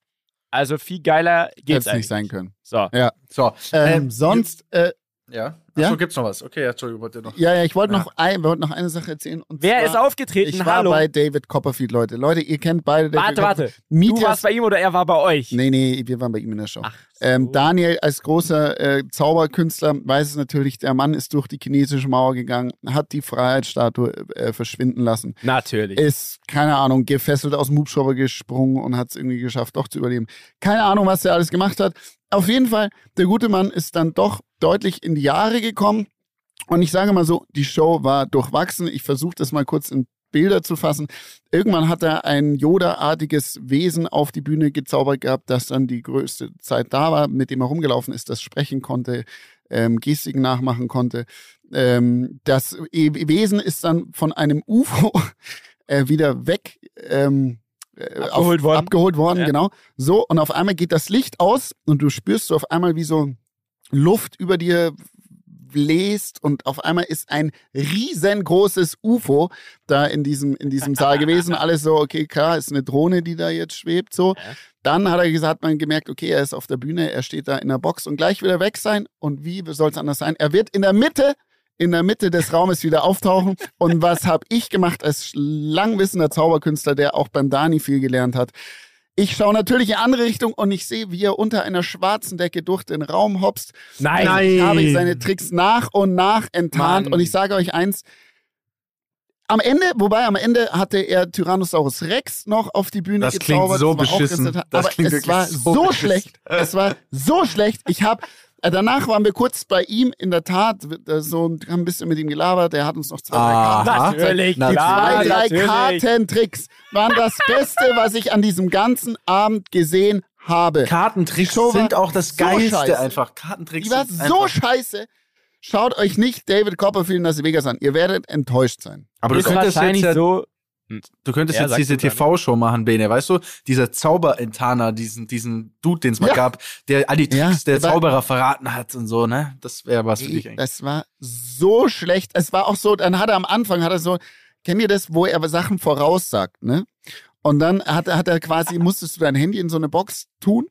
S2: Also viel geiler
S3: Hätte
S2: geht's
S3: es
S2: eigentlich
S3: nicht sein können.
S2: So.
S1: So,
S3: Ähm,
S1: Ähm,
S3: sonst, äh,
S1: ja.
S3: Ja?
S1: Achso, gibt's noch was? Okay, ja, Entschuldigung, wollt ihr noch.
S3: ja, ja, ich wollte
S1: Ja.
S3: noch, ein, wollte noch eine Sache erzählen. Und
S2: Wer
S3: zwar,
S2: ist aufgetreten?
S3: Ich war
S2: Hallo.
S3: bei David Copperfield, Leute. Leute, ihr kennt beide David
S2: warte, warte.
S3: Copperfield.
S2: Du warst bei ihm oder er war bei euch?
S3: Nee, nee, wir waren bei ihm in der Show.
S2: Ach,
S3: Ähm,
S2: so.
S3: Daniel als großer äh, Zauberkünstler weiß es natürlich, der Mann ist durch die chinesische Mauer gegangen, hat die Freiheitsstatue äh, verschwinden lassen,
S2: Natürlich.
S3: ist, keine Ahnung, gefesselt aus dem Hubschrauber gesprungen und hat es irgendwie geschafft, doch zu überleben. Keine Ahnung, was der alles gemacht hat. Auf jeden Fall, der gute Mann ist dann doch deutlich in die Jahre gekommen. Und ich sage mal so, die Show war durchwachsen. Ich versuche das mal kurz in Bilder zu fassen. Irgendwann hat er ein Yoda-artiges Wesen auf die Bühne gezaubert gehabt, das dann die größte Zeit da war, mit dem er rumgelaufen ist, das sprechen konnte, ähm, Gestiken nachmachen konnte. Ähm, das E- Wesen ist dann von einem UFO äh, wieder weg ähm, äh,
S2: Abgeholt worden.
S3: Abgeholt worden,
S2: Ja.
S3: genau. So, und auf einmal geht das Licht aus und du spürst so auf einmal, wie so Luft über dir bläst und auf einmal ist ein riesengroßes UFO da in diesem, in diesem Saal gewesen. Alles so, okay, klar, ist eine Drohne, die da jetzt schwebt, so.
S2: Ja.
S3: Dann hat er gesagt, man gemerkt, okay, er ist auf der Bühne, er steht da in der Box und gleich wieder weg sein. Und wie soll es anders sein? Er wird in der Mitte, in der Mitte des Raumes wieder auftauchen. Und was habe ich gemacht als langwissender Zauberkünstler, der auch beim Dani viel gelernt hat? Ich schaue natürlich in eine andere Richtung und ich sehe, wie er unter einer schwarzen Decke durch den Raum hopst.
S2: Nein.
S3: Ich habe seine Tricks nach und nach enttarnt
S2: Mann.
S3: und ich sage euch eins. Am Ende, wobei am Ende hatte er Tyrannosaurus Rex noch auf die Bühne
S1: Das klingt
S3: gezaubert.
S1: so
S3: das
S1: beschissen. Das
S3: aber
S1: klingt
S3: es war
S1: so
S3: schlecht. Es war so schlecht. Ich habe Danach waren wir kurz bei ihm, in der Tat, äh, so, haben ein bisschen mit ihm gelabert. Der hat uns noch zwei, drei
S1: Aha.
S3: Karten
S2: Natürlich,
S1: Na,
S3: die
S2: klar,
S3: zwei, drei. Kartentricks waren das Beste, was ich an diesem ganzen Abend gesehen habe.
S1: Kartentricks sind auch das
S3: so
S1: Geilste
S3: scheiße.
S1: einfach. Kartentricks
S3: Die war
S1: sind
S3: so scheiße. Schaut euch nicht David Copperfield in Las Vegas an. Ihr werdet enttäuscht sein.
S1: Aber du
S2: ist
S1: könntest
S2: wahrscheinlich
S1: jetzt, ja,
S2: so.
S1: Du könntest
S2: Ja,
S1: jetzt diese. TV-Show machen, Bene. Weißt du, dieser Zauberentana, diesen, diesen Dude, den es mal
S3: Ja.
S1: gab, der all die
S3: Ja,
S1: Tricks der
S3: aber-
S1: Zauberer verraten hat und so, ne? Das wäre was für dich eigentlich.
S3: das war so schlecht. Es war auch so, dann hat er am Anfang, hat er so, kennt ihr das, wo er Sachen voraussagt, ne? Und dann hat, er- hat er quasi, musstest du dein Handy in so eine Box tun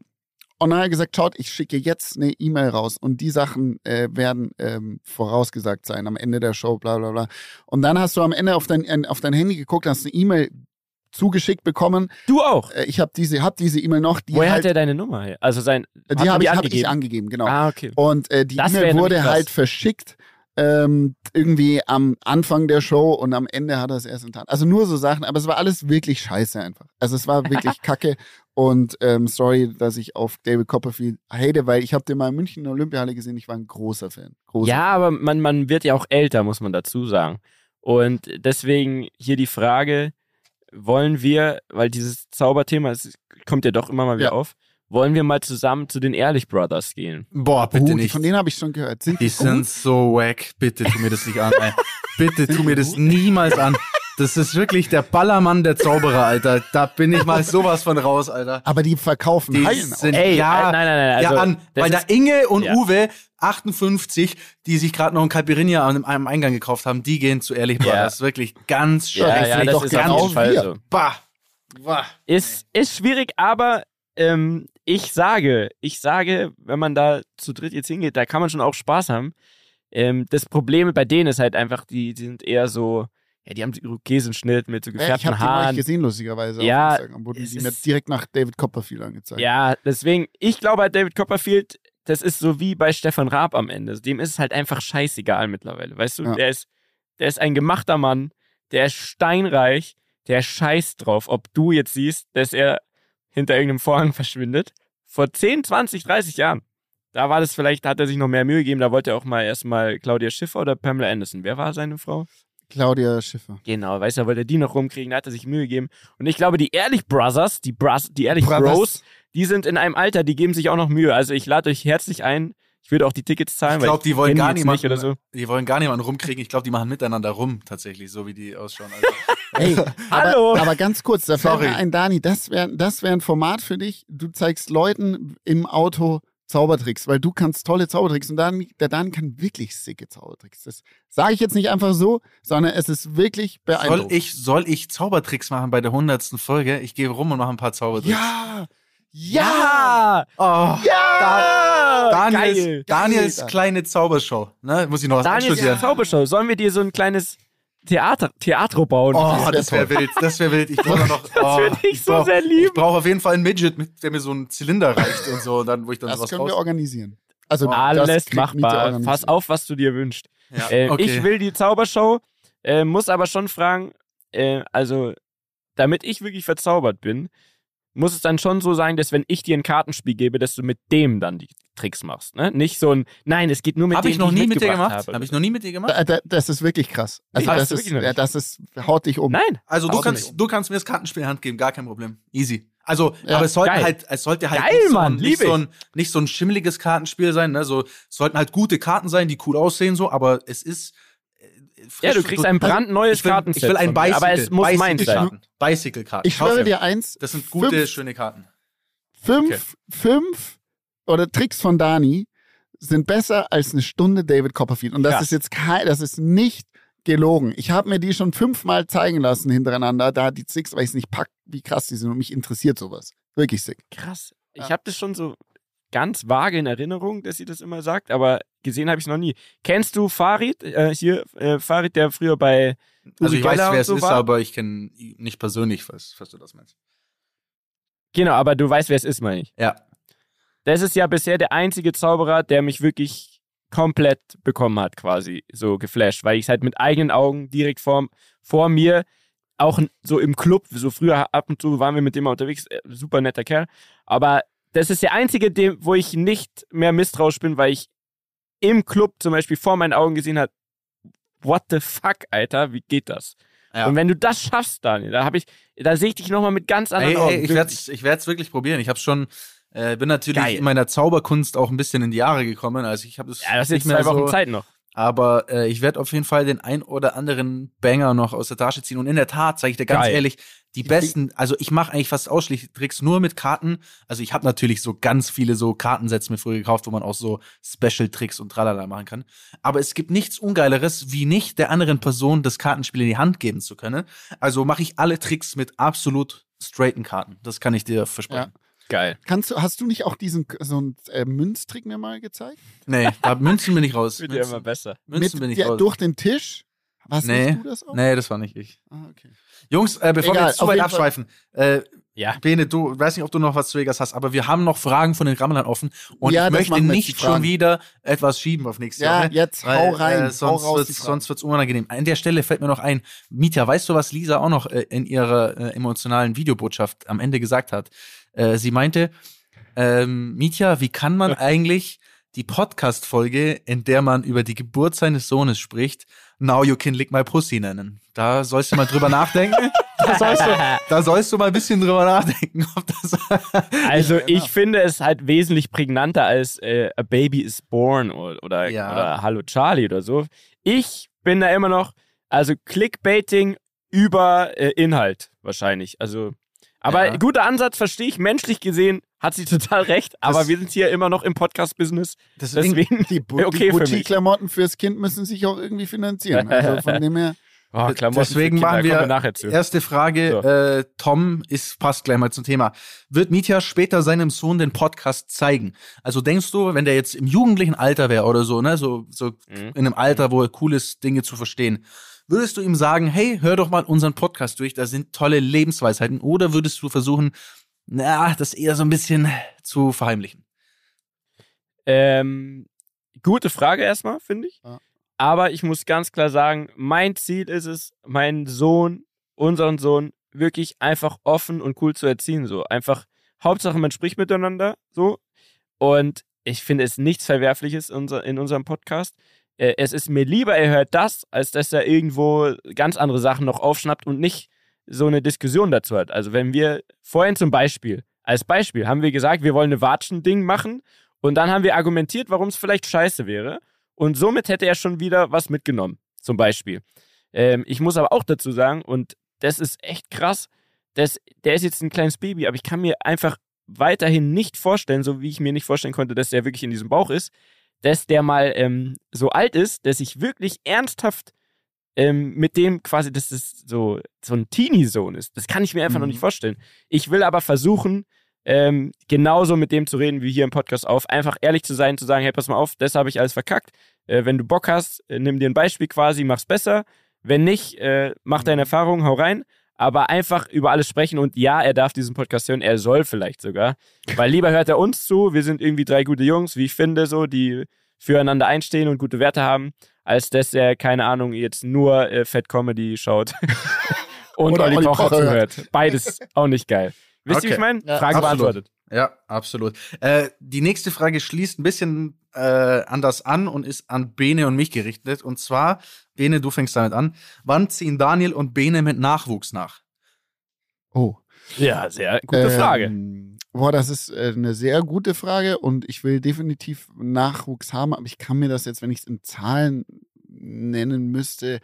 S3: Und dann hat er gesagt, schaut, ich schicke jetzt eine E-Mail raus und die Sachen äh, werden ähm, vorausgesagt sein am Ende der Show, bla bla bla. Und dann hast du am Ende auf dein, auf dein Handy geguckt, hast eine E-Mail zugeschickt bekommen.
S2: Du auch?
S3: Äh, ich habe diese, hab diese E-Mail noch. Die
S2: Woher
S3: halt,
S2: hat er deine Nummer? Also sein.
S3: Die habe ich, hab ich angegeben, genau.
S2: Ah, okay.
S3: Und äh, die E-Mail wurde halt verschickt ähm, irgendwie am Anfang der Show und am Ende hat er es erst enttarnt. Also nur so Sachen, aber es war alles wirklich scheiße einfach. Also es war wirklich kacke. Und ähm, sorry, dass ich auf David Copperfield hate, weil ich habe den mal in München in der Olympiahalle gesehen. Ich war ein großer Fan. Großer
S2: Ja, aber man, man wird ja auch älter, muss man dazu sagen. Und deswegen hier die Frage, wollen wir, weil dieses Zauberthema, es kommt ja doch immer mal wieder
S3: Ja.
S2: auf, wollen wir mal zusammen zu den Ehrlich Brothers gehen?
S1: Boah, bitte
S3: Uh,
S1: nicht.
S3: Von denen habe ich schon gehört. Sind
S1: Die
S3: die,
S1: sind
S3: gut?
S1: so wack. Bitte tu mir das nicht an. Ey. Bitte tu mir das niemals an. Das ist wirklich der Ballermann der Zauberer, Alter. Da bin ich mal sowas von raus, Alter.
S3: Aber die verkaufen
S1: Die
S3: Heilen
S1: sind
S2: Ey,
S1: ja,
S2: äh, nein, nein, nein. Also,
S1: ja an,
S2: das
S1: weil da
S2: ist-
S1: Inge und
S2: Ja.
S1: Uwe 58, die sich gerade noch ein Caipirinha an einem Eingang gekauft haben, die gehen zu ehrlich
S2: Ja.
S1: Brothers. Wirklich ganz
S2: ja,
S1: schrecklich.
S2: ja, das
S3: doch
S2: ist auf jeden Fall so.
S1: Bah. Bah.
S2: Ist, ist schwierig, aber ähm, ich sage, ich sage, wenn man da zu dritt jetzt hingeht, da kann man schon auch Spaß haben. Ähm, das Problem bei denen ist halt einfach, die, die sind eher so, ja, die haben so Käsenschnitt mit so
S3: ich
S2: gefärbten
S3: habe die neulich
S2: Haaren.
S3: gesehen, lustigerweise.
S2: Ja.
S3: Wurden die mir direkt nach David Copperfield angezeigt.
S2: Ja, deswegen, ich glaube halt, David Copperfield, das ist so wie bei Stefan Raab am Ende. Dem ist es halt einfach scheißegal mittlerweile. Weißt du,
S3: Ja.
S2: der, ist, der ist ein gemachter Mann, der ist steinreich, der scheißt drauf, ob du jetzt siehst, dass er hinter irgendeinem Vorhang verschwindet. Vor 10, 20, 30 Jahren. Da war das vielleicht, da hat er sich noch mehr Mühe gegeben, da wollte er auch mal erstmal Claudia Schiffer oder Pamela Anderson. Wer war seine Frau?
S3: Claudia Schiffer.
S2: Genau, weißt du, da wollte er die noch rumkriegen, da hat er sich Mühe gegeben. Und ich glaube, die Ehrlich Brothers, die, Bros, die Ehrlich
S3: Brothers.
S2: Bros, die sind in einem Alter, die geben sich auch noch Mühe. Also ich lade euch herzlich ein. Ich würde auch die Tickets zahlen.
S1: Ich glaube, die wollen gar niemanden,
S2: nicht oder so.
S1: die wollen gar niemanden rumkriegen. Ich glaube, die machen miteinander rum, tatsächlich, so wie die ausschauen. Also,
S3: Hey,
S2: Hallo.
S3: Aber, aber ganz kurz, da fällt mir ein, Dani, das wäre das wär ein Format für dich. Du zeigst Leuten im Auto Zaubertricks, weil du kannst tolle Zaubertricks und Dani, der Dani kann wirklich sicke Zaubertricks. Das sage ich jetzt nicht einfach so, sondern es ist wirklich
S1: soll
S3: beeindruckend.
S1: ich, soll ich Zaubertricks machen bei der hundertsten Folge? Ich gehe rum und mache ein paar Zaubertricks.
S3: Ja! Ja!
S1: Oh,
S3: Ja!
S1: Daniels,
S2: geil.
S1: Daniels
S3: Geil.
S1: kleine Zaubershow. Ne? Muss ich noch was
S2: Daniels
S1: anstudieren.
S2: Zaubershow. Sollen wir dir so ein kleines Theater, Theatro bauen?
S1: Oh,
S3: Das wär
S1: das wäre wild, das wäre wild. Ich brauche noch. Oh,
S2: würd ich so
S1: brauch-
S2: sehr lieben.
S1: Ich brauche auf jeden Fall einen Midget, mit, der mir so einen Zylinder reicht und so, und dann, wo ich dann
S3: Das
S1: sowas
S3: können wir
S1: raus.
S3: organisieren. Also das
S2: Alles machbar. Pass auf, was du dir wünschst.
S1: Ja,
S2: Äh,
S1: okay.
S2: Ich will die Zaubershow, äh, muss aber schon fragen, äh, also damit ich wirklich verzaubert bin, muss es dann schon so sein, dass wenn ich dir ein Kartenspiel gebe, dass du mit dem dann die Tricks machst. Ne? Nicht so ein, nein, es geht nur mit
S1: Habe
S2: dem,
S1: ich noch nie mit dir gemacht?
S2: Habe.
S1: Habe ich noch nie mit dir gemacht?
S3: Da, da, das ist wirklich krass. Also
S2: Nee,
S3: das
S2: du
S3: ist, ja,
S2: nicht?
S3: das ist, haut dich um.
S2: Nein,
S1: Also du kannst, du kannst mir das Kartenspiel in die Hand geben, gar kein Problem. Easy. Also,
S3: Ja,
S1: aber es sollte
S2: geil.
S1: halt, es sollte halt
S2: Geil,
S1: nicht, so
S2: Mann,
S1: ein, nicht, so ein, nicht so ein schimmeliges Kartenspiel sein, ne? So, es sollten halt gute Karten sein, die cool aussehen, so, aber es ist. Frisch-
S2: ja, du kriegst ein brandneues
S1: ich will,
S2: Kartenset.
S1: ich will ein Bicycle.
S2: aber es muss
S1: Bicycle
S2: meins sein.
S1: Karten. Bicycle-Karten.
S3: Ich schwöre dir eins.
S1: Das sind gute,
S3: fünf,
S1: schöne Karten.
S3: fünf, fünf oder Tricks von Dani sind besser als eine Stunde David Copperfield. Und das
S2: Krass.
S3: ist jetzt kein, das ist nicht gelogen. Ich habe mir die schon fünfmal zeigen lassen hintereinander, da die Tricks, weil ich es nicht pack, wie krass die sind und mich interessiert sowas. Wirklich sick.
S2: Krass. Ich
S3: Ja.
S2: habe das schon so ganz vage in Erinnerung, dass sie das immer sagt, aber gesehen habe ich es noch nie. Kennst du Farid? Äh, hier, äh, Farid, der früher bei
S1: Also
S2: Uri
S1: ich weiß,
S2: Geller
S1: wer
S2: und
S1: es
S2: so
S1: ist,
S2: war?
S1: aber ich kenne nicht persönlich, was, was du das meinst.
S2: Genau, aber du weißt, wer es ist, meine ich.
S1: Ja.
S2: Das ist ja bisher der einzige Zauberer, der mich wirklich komplett bekommen hat, quasi so geflasht, weil ich es halt mit eigenen Augen direkt vor, vor mir, auch so im Club, so früher ab und zu waren wir mit dem mal unterwegs, äh, super netter Kerl, aber das ist der einzige, dem, wo ich nicht mehr misstrauisch bin, weil ich im Club zum Beispiel vor meinen Augen gesehen habe, what the fuck, Alter, wie geht das?
S1: Ja.
S2: Und wenn du das schaffst, Daniel, da habe ich, da sehe ich dich nochmal mit ganz anderen Augen.
S1: ey, ich werde es ich werd's wirklich probieren. Ich habe schon, äh, bin natürlich
S2: Geil.
S1: in meiner Zauberkunst auch ein bisschen in die Jahre gekommen. Also ich habe das
S2: ja, das ist
S1: nicht
S2: jetzt
S1: mehr
S2: zwei Wochen
S1: so,
S2: Zeit noch.
S1: Aber äh, ich werde auf jeden Fall den ein oder anderen Banger noch aus der Tasche ziehen. Und in der Tat, sage ich dir ganz
S2: Geil.
S1: ehrlich, die besten, also ich mache eigentlich fast ausschließlich Tricks nur mit Karten. Also ich habe natürlich so ganz viele so Kartensets mir früher gekauft, wo man auch so Special-Tricks und tralala machen kann. Aber es gibt nichts Ungeileres, wie nicht der anderen Person das Kartenspiel in die Hand geben zu können. Also mache ich alle Tricks mit absolut straighten Karten. Das kann ich dir versprechen.
S2: Geil.
S3: Kannst du, hast du nicht auch diesen so einen äh, Münztrick mir mal gezeigt?
S1: Nee, da Münzen bin ich raus.
S2: Wird ja immer besser.
S1: Münzen
S3: Mit,
S1: bin ich
S3: ja,
S1: raus.
S3: durch den Tisch? Was
S1: Nee.
S3: du das auch?
S1: Nee, das war nicht ich.
S3: Ah, okay.
S1: Jungs, äh, bevor wir
S3: Egal,
S1: jetzt zu weit abschweifen, äh,
S2: Ja.
S1: Bene, du weiß nicht, ob du noch was zu Vegas hast, aber wir haben noch Fragen von den Rammelern offen und
S3: Ja,
S1: ich möchte
S3: wir jetzt,
S1: nicht schon wieder etwas schieben auf nächste
S3: Ja,
S1: Woche.
S3: jetzt
S1: weil,
S3: hau rein, hau
S1: Äh, sonst
S3: raus die
S1: wird's, sonst wird's unangenehm. An der Stelle fällt mir noch ein, Mietja, weißt du, was Lisa auch noch äh, in ihrer äh, emotionalen Videobotschaft am Ende gesagt hat? Äh, sie meinte, ähm, Mietja, wie kann man eigentlich die Podcast-Folge, in der man über die Geburt seines Sohnes spricht, Now You Can Lick My Pussy nennen? Da sollst du mal drüber nachdenken. Da sollst, du, da sollst du mal ein bisschen drüber nachdenken.
S2: Also ich finde es halt wesentlich prägnanter als äh, A Baby is Born oder, oder,
S1: Ja.
S2: oder Hallo Charlie oder so. Ich bin da immer noch, also Clickbaiting über äh, Inhalt wahrscheinlich. Also, aber
S1: Ja.
S2: guter Ansatz, verstehe ich. Menschlich gesehen hat sie total recht, aber
S1: Das-
S2: wir sind hier immer noch im Podcast-Business.
S1: Deswegen,
S3: Die, Bu
S2: okay
S3: die
S2: für.
S3: Boutique-Klamotten fürs Kind müssen sich auch irgendwie finanzieren. Also von dem her.
S2: Oh, Klamotten
S1: Deswegen
S2: für
S1: machen wir
S2: zu.
S1: Erste Frage,
S2: So.
S1: äh, Tom, ist passt gleich mal zum Thema. Wird Mietja später seinem Sohn den Podcast zeigen? Also denkst du, wenn der jetzt im jugendlichen Alter wäre oder so, ne, so, so
S2: Mhm.
S1: in einem Alter, wo er cool ist, Dinge zu verstehen, würdest du ihm sagen, hey, hör doch mal unseren Podcast durch, da sind tolle Lebensweisheiten, oder würdest du versuchen, na, das eher so ein bisschen zu verheimlichen?
S2: Ähm, gute Frage erstmal, finde ich.
S3: Ja.
S2: Aber ich muss ganz klar sagen, mein Ziel ist es, meinen Sohn, unseren Sohn, wirklich einfach offen und cool zu erziehen. So einfach, Hauptsache man spricht miteinander so. Und ich finde es nichts Verwerfliches in unserem Podcast. Äh, Es ist mir lieber, er hört das, als dass er irgendwo ganz andere Sachen noch aufschnappt und nicht so eine Diskussion dazu hat. Also wenn wir vorhin zum Beispiel, als Beispiel, haben wir gesagt, wir wollen eine Watschen-Ding machen und dann haben wir argumentiert, warum es vielleicht scheiße wäre. Und somit hätte er schon wieder was mitgenommen, zum Beispiel. Ähm, ich muss aber auch dazu sagen, und das ist echt krass, das, der ist jetzt ein kleines Baby, aber ich kann mir einfach weiterhin nicht vorstellen, so wie ich mir nicht vorstellen konnte, dass der wirklich in diesem Bauch ist, dass der mal ähm, so alt ist, dass ich wirklich ernsthaft ähm, mit dem quasi, dass es so, so ein Teenie-Sohn ist. Das kann ich mir einfach noch
S1: Mhm.
S2: nicht vorstellen. Ich will aber versuchen, ähm, genauso mit dem zu reden wie hier im Podcast auf. Einfach ehrlich zu sein, zu sagen, hey, pass mal auf, das habe ich alles verkackt. Äh, wenn du Bock hast, äh, nimm dir ein Beispiel quasi, mach's besser. Wenn nicht, äh, mach deine Erfahrungen, hau rein. Aber einfach über alles sprechen und ja, er darf diesen Podcast hören, er soll vielleicht sogar. Weil lieber hört er uns zu, wir sind irgendwie drei gute Jungs, wie ich finde, so, die füreinander einstehen und gute Werte haben, als dass er, keine Ahnung, jetzt nur äh, Fat Comedy schaut und
S3: Oder
S2: Olli Pocher
S3: Pocher
S2: zuhört. Beides auch nicht geil. Wisst ihr, wie ich
S1: Okay.
S2: meine?
S3: Ja,
S2: Frage
S1: absolut.
S2: beantwortet.
S1: Ja, absolut. Äh, die nächste Frage schließt ein bisschen äh, anders an und ist an Bene und mich gerichtet. Und zwar, Bene, du fängst damit an. Wann ziehen Daniel und Bene mit Nachwuchs nach?
S3: Oh.
S2: Ja, sehr gute Frage.
S3: Boah, das ist äh, eine sehr gute Frage und ich will definitiv Nachwuchs haben, aber ich kann mir das jetzt, wenn ich es in Zahlen nennen müsste,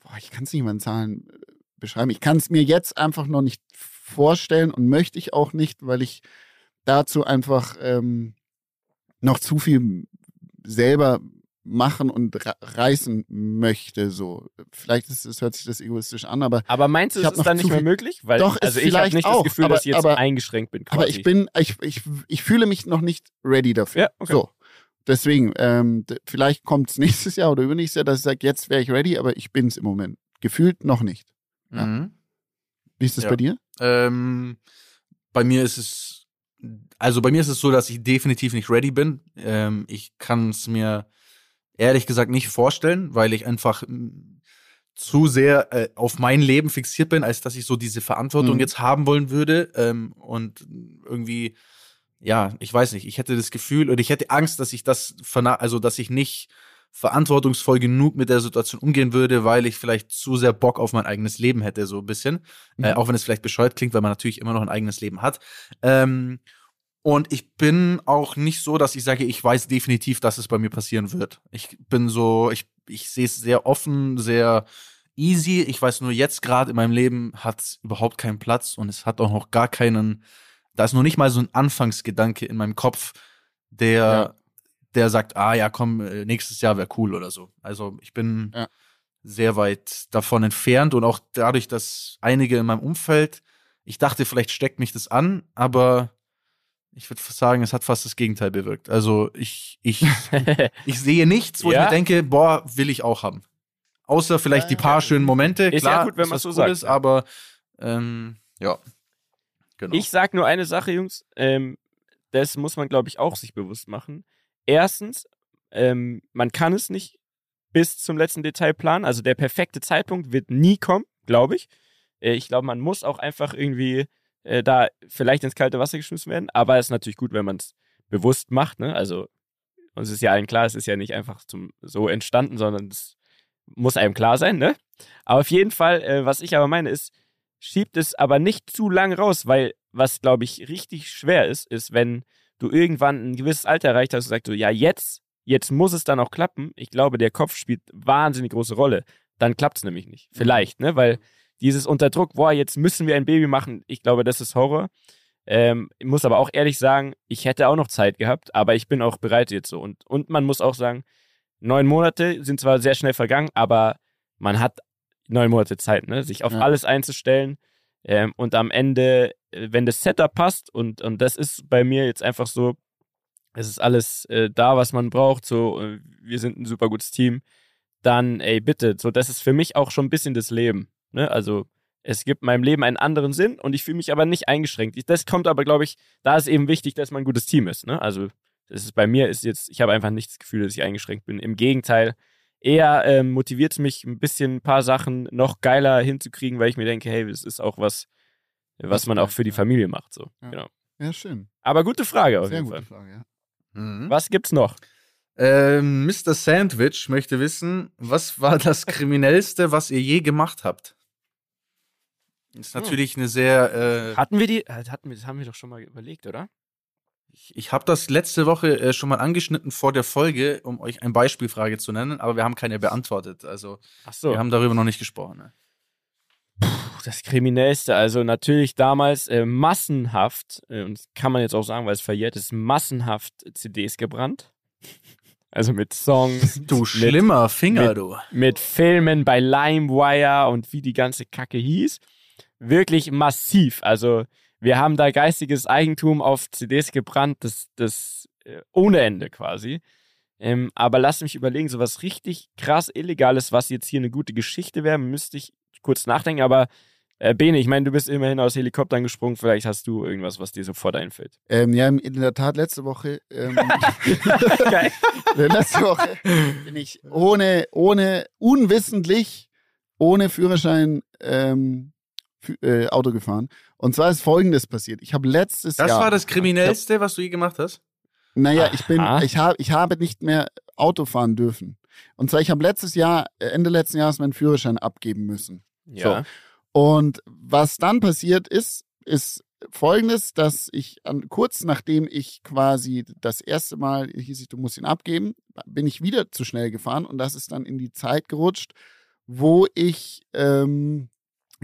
S3: boah, ich kann es nicht mal in Zahlen äh, beschreiben. Ich kann es mir jetzt einfach noch nicht vorstellen und möchte ich auch nicht, weil ich dazu einfach ähm, noch zu viel selber machen und re- reißen möchte. So, vielleicht ist es hört sich das egoistisch an, aber
S2: Aber meinst du,
S3: Ich
S2: es ist dann nicht mehr möglich? Weil,
S3: Doch, ist
S2: also ich habe
S3: vielleicht
S2: nicht
S3: auch,
S2: das Gefühl,
S3: aber-
S2: dass ich jetzt
S3: aber-
S2: eingeschränkt bin. Quasi.
S3: Aber ich bin, ich, ich, ich fühle mich noch nicht ready dafür.
S2: Ja, okay.
S3: So. Deswegen, ähm, vielleicht kommt es nächstes Jahr oder übernächstes Jahr, dass ich sage, jetzt wäre ich ready, aber ich bin es im Moment. Gefühlt noch nicht. Ja.
S1: Mhm.
S3: Wie ist das
S1: Ja.
S3: bei dir?
S1: Ähm, bei mir ist es, also bei mir ist es so, dass ich definitiv nicht ready bin. Ähm, ich kann es mir ehrlich gesagt nicht vorstellen, weil ich einfach mm, zu sehr äh, auf mein Leben fixiert bin, als dass ich so diese Verantwortung
S3: Mhm.
S1: jetzt haben wollen würde. Ähm, und irgendwie, ja, ich weiß nicht, ich hätte das Gefühl oder ich hätte Angst, dass ich das, also dass ich nicht verantwortungsvoll genug mit der Situation umgehen würde, weil ich vielleicht zu sehr Bock auf mein eigenes Leben hätte, so ein bisschen. Äh,
S3: Mhm.
S1: auch wenn es vielleicht bescheuert klingt, weil man natürlich immer noch ein eigenes Leben hat. Ähm, und ich bin auch nicht so, dass ich sage, ich weiß definitiv, dass es bei mir passieren wird. Ich bin so, ich, ich sehe es sehr offen, sehr easy. Ich weiß nur, jetzt gerade in meinem Leben hat es überhaupt keinen Platz und es hat auch noch gar keinen, da ist noch nicht mal so ein Anfangsgedanke in meinem Kopf, der,
S3: Ja.
S1: der sagt, ah ja, komm, äh, nächstes Jahr wäre cool oder so. Also ich bin
S3: Ja.
S1: sehr weit davon entfernt und auch dadurch, dass einige in meinem Umfeld ich dachte, vielleicht steckt mich das an, aber ich würde sagen, es hat fast das Gegenteil bewirkt. Also ich, ich, ich sehe nichts, wo ja. ich mir denke, boah, will ich auch haben. Außer vielleicht ja, die paar schönen Momente.
S2: Ist Klar, ja gut, wenn man so sagt. Ist,
S1: aber ähm, ja.
S2: Genau. Ich sag nur eine Sache, Jungs. Ähm, das muss man, glaube ich, auch sich bewusst machen. Erstens, ähm, man kann es nicht bis zum letzten Detail planen. Also der perfekte Zeitpunkt wird nie kommen, glaube ich. Äh, ich glaube, man muss auch einfach irgendwie äh, da vielleicht ins kalte Wasser geschmissen werden. Aber es ist natürlich gut, wenn man es bewusst macht. Ne? Also uns ist ja allen klar, es ist ja nicht einfach zum, so entstanden, sondern es muss einem klar sein. Ne? Aber auf jeden Fall, äh, was ich aber meine, ist, schiebt es aber nicht zu lang raus, weil was, glaube ich, richtig schwer ist, ist, wenn du irgendwann ein gewisses Alter erreicht hast und sagst du, ja, jetzt, jetzt muss es dann auch klappen. Ich glaube, der Kopf spielt wahnsinnig große Rolle. Dann klappt es nämlich nicht. Vielleicht, ne? Weil dieses Unterdruck, boah, jetzt müssen wir ein Baby machen, ich glaube, das ist Horror. Ähm, ich muss aber auch ehrlich sagen, ich hätte auch noch Zeit gehabt, aber ich bin auch bereit jetzt so. Und, und man muss auch sagen, neun Monate sind zwar sehr schnell vergangen, aber man hat neun Monate Zeit, ne? sich auf ja. alles einzustellen. Ähm, und am Ende, äh, wenn das Setup passt, und, und das ist bei mir jetzt einfach so, es ist alles äh, da, was man braucht, so, äh, wir sind ein super gutes Team, dann, ey, bitte, so, das ist für mich auch schon ein bisschen das Leben. Ne? Also es gibt meinem Leben einen anderen Sinn und ich fühle mich aber nicht eingeschränkt. Das kommt aber, glaube ich, da ist eben wichtig, dass man ein gutes Team ist. Ne? Also das ist bei mir ist jetzt, ich habe einfach nicht das Gefühl, dass ich eingeschränkt bin. Im Gegenteil, eher ähm, motiviert es mich, ein bisschen ein paar Sachen noch geiler hinzukriegen, weil ich mir denke, hey, das ist auch was, was man auch für die Familie macht. So.
S3: Ja.
S2: Genau.
S3: ja, schön.
S2: Aber gute Frage auf
S3: Sehr
S2: jeden
S3: gute Fall. Frage, ja.
S2: Mhm. Was gibt's noch?
S1: Ähm, Mr. Sandwich möchte wissen, was war das Kriminellste, was ihr je gemacht habt? Ist hm. natürlich eine sehr. Äh,
S2: hatten wir die? Äh, hatten wir, das haben wir doch schon mal überlegt, oder?
S1: Ich, ich habe das letzte Woche äh, schon mal angeschnitten vor der Folge, um euch eine Beispielfrage zu nennen, aber wir haben keine beantwortet. Also so. wir haben darüber noch nicht gesprochen. Ne?
S2: Puh, das Kriminellste, also natürlich damals äh, massenhaft, äh, und kann man jetzt auch sagen, weil es verjährt ist, massenhaft CDs gebrannt. Also mit Songs.
S1: Du schlimmer Finger,
S2: mit,
S1: du.
S2: Mit Filmen bei LimeWire und wie die ganze Kacke hieß wirklich massiv. Also wir haben da geistiges Eigentum auf CDs gebrannt, das, das äh, ohne Ende quasi. Ähm, aber lass mich überlegen, so was richtig krass Illegales, was jetzt hier eine gute Geschichte wäre, müsste ich kurz nachdenken. Aber äh, Bene, ich meine, du bist immerhin aus Helikoptern gesprungen. Vielleicht hast du irgendwas, was dir sofort einfällt.
S3: Ähm, ja, in der Tat, letzte Woche. Ähm, letzte Woche bin ich ohne, ohne, unwissentlich, ohne Führerschein ähm, äh, Auto gefahren. Und zwar ist folgendes passiert. Ich habe letztes
S1: das
S3: Jahr.
S1: Das war das Kriminellste, hab, was du je gemacht hast?
S3: Naja, ich bin, ich habe, ich habe nicht mehr Auto fahren dürfen. Und zwar, ich habe letztes Jahr, Ende letzten Jahres meinen Führerschein abgeben müssen.
S2: Ja.
S3: So. Und was dann passiert ist, ist folgendes, dass ich an, kurz nachdem ich quasi das erste Mal hieß ich, du musst ihn abgeben, bin ich wieder zu schnell gefahren und das ist dann in die Zeit gerutscht, wo ich ähm,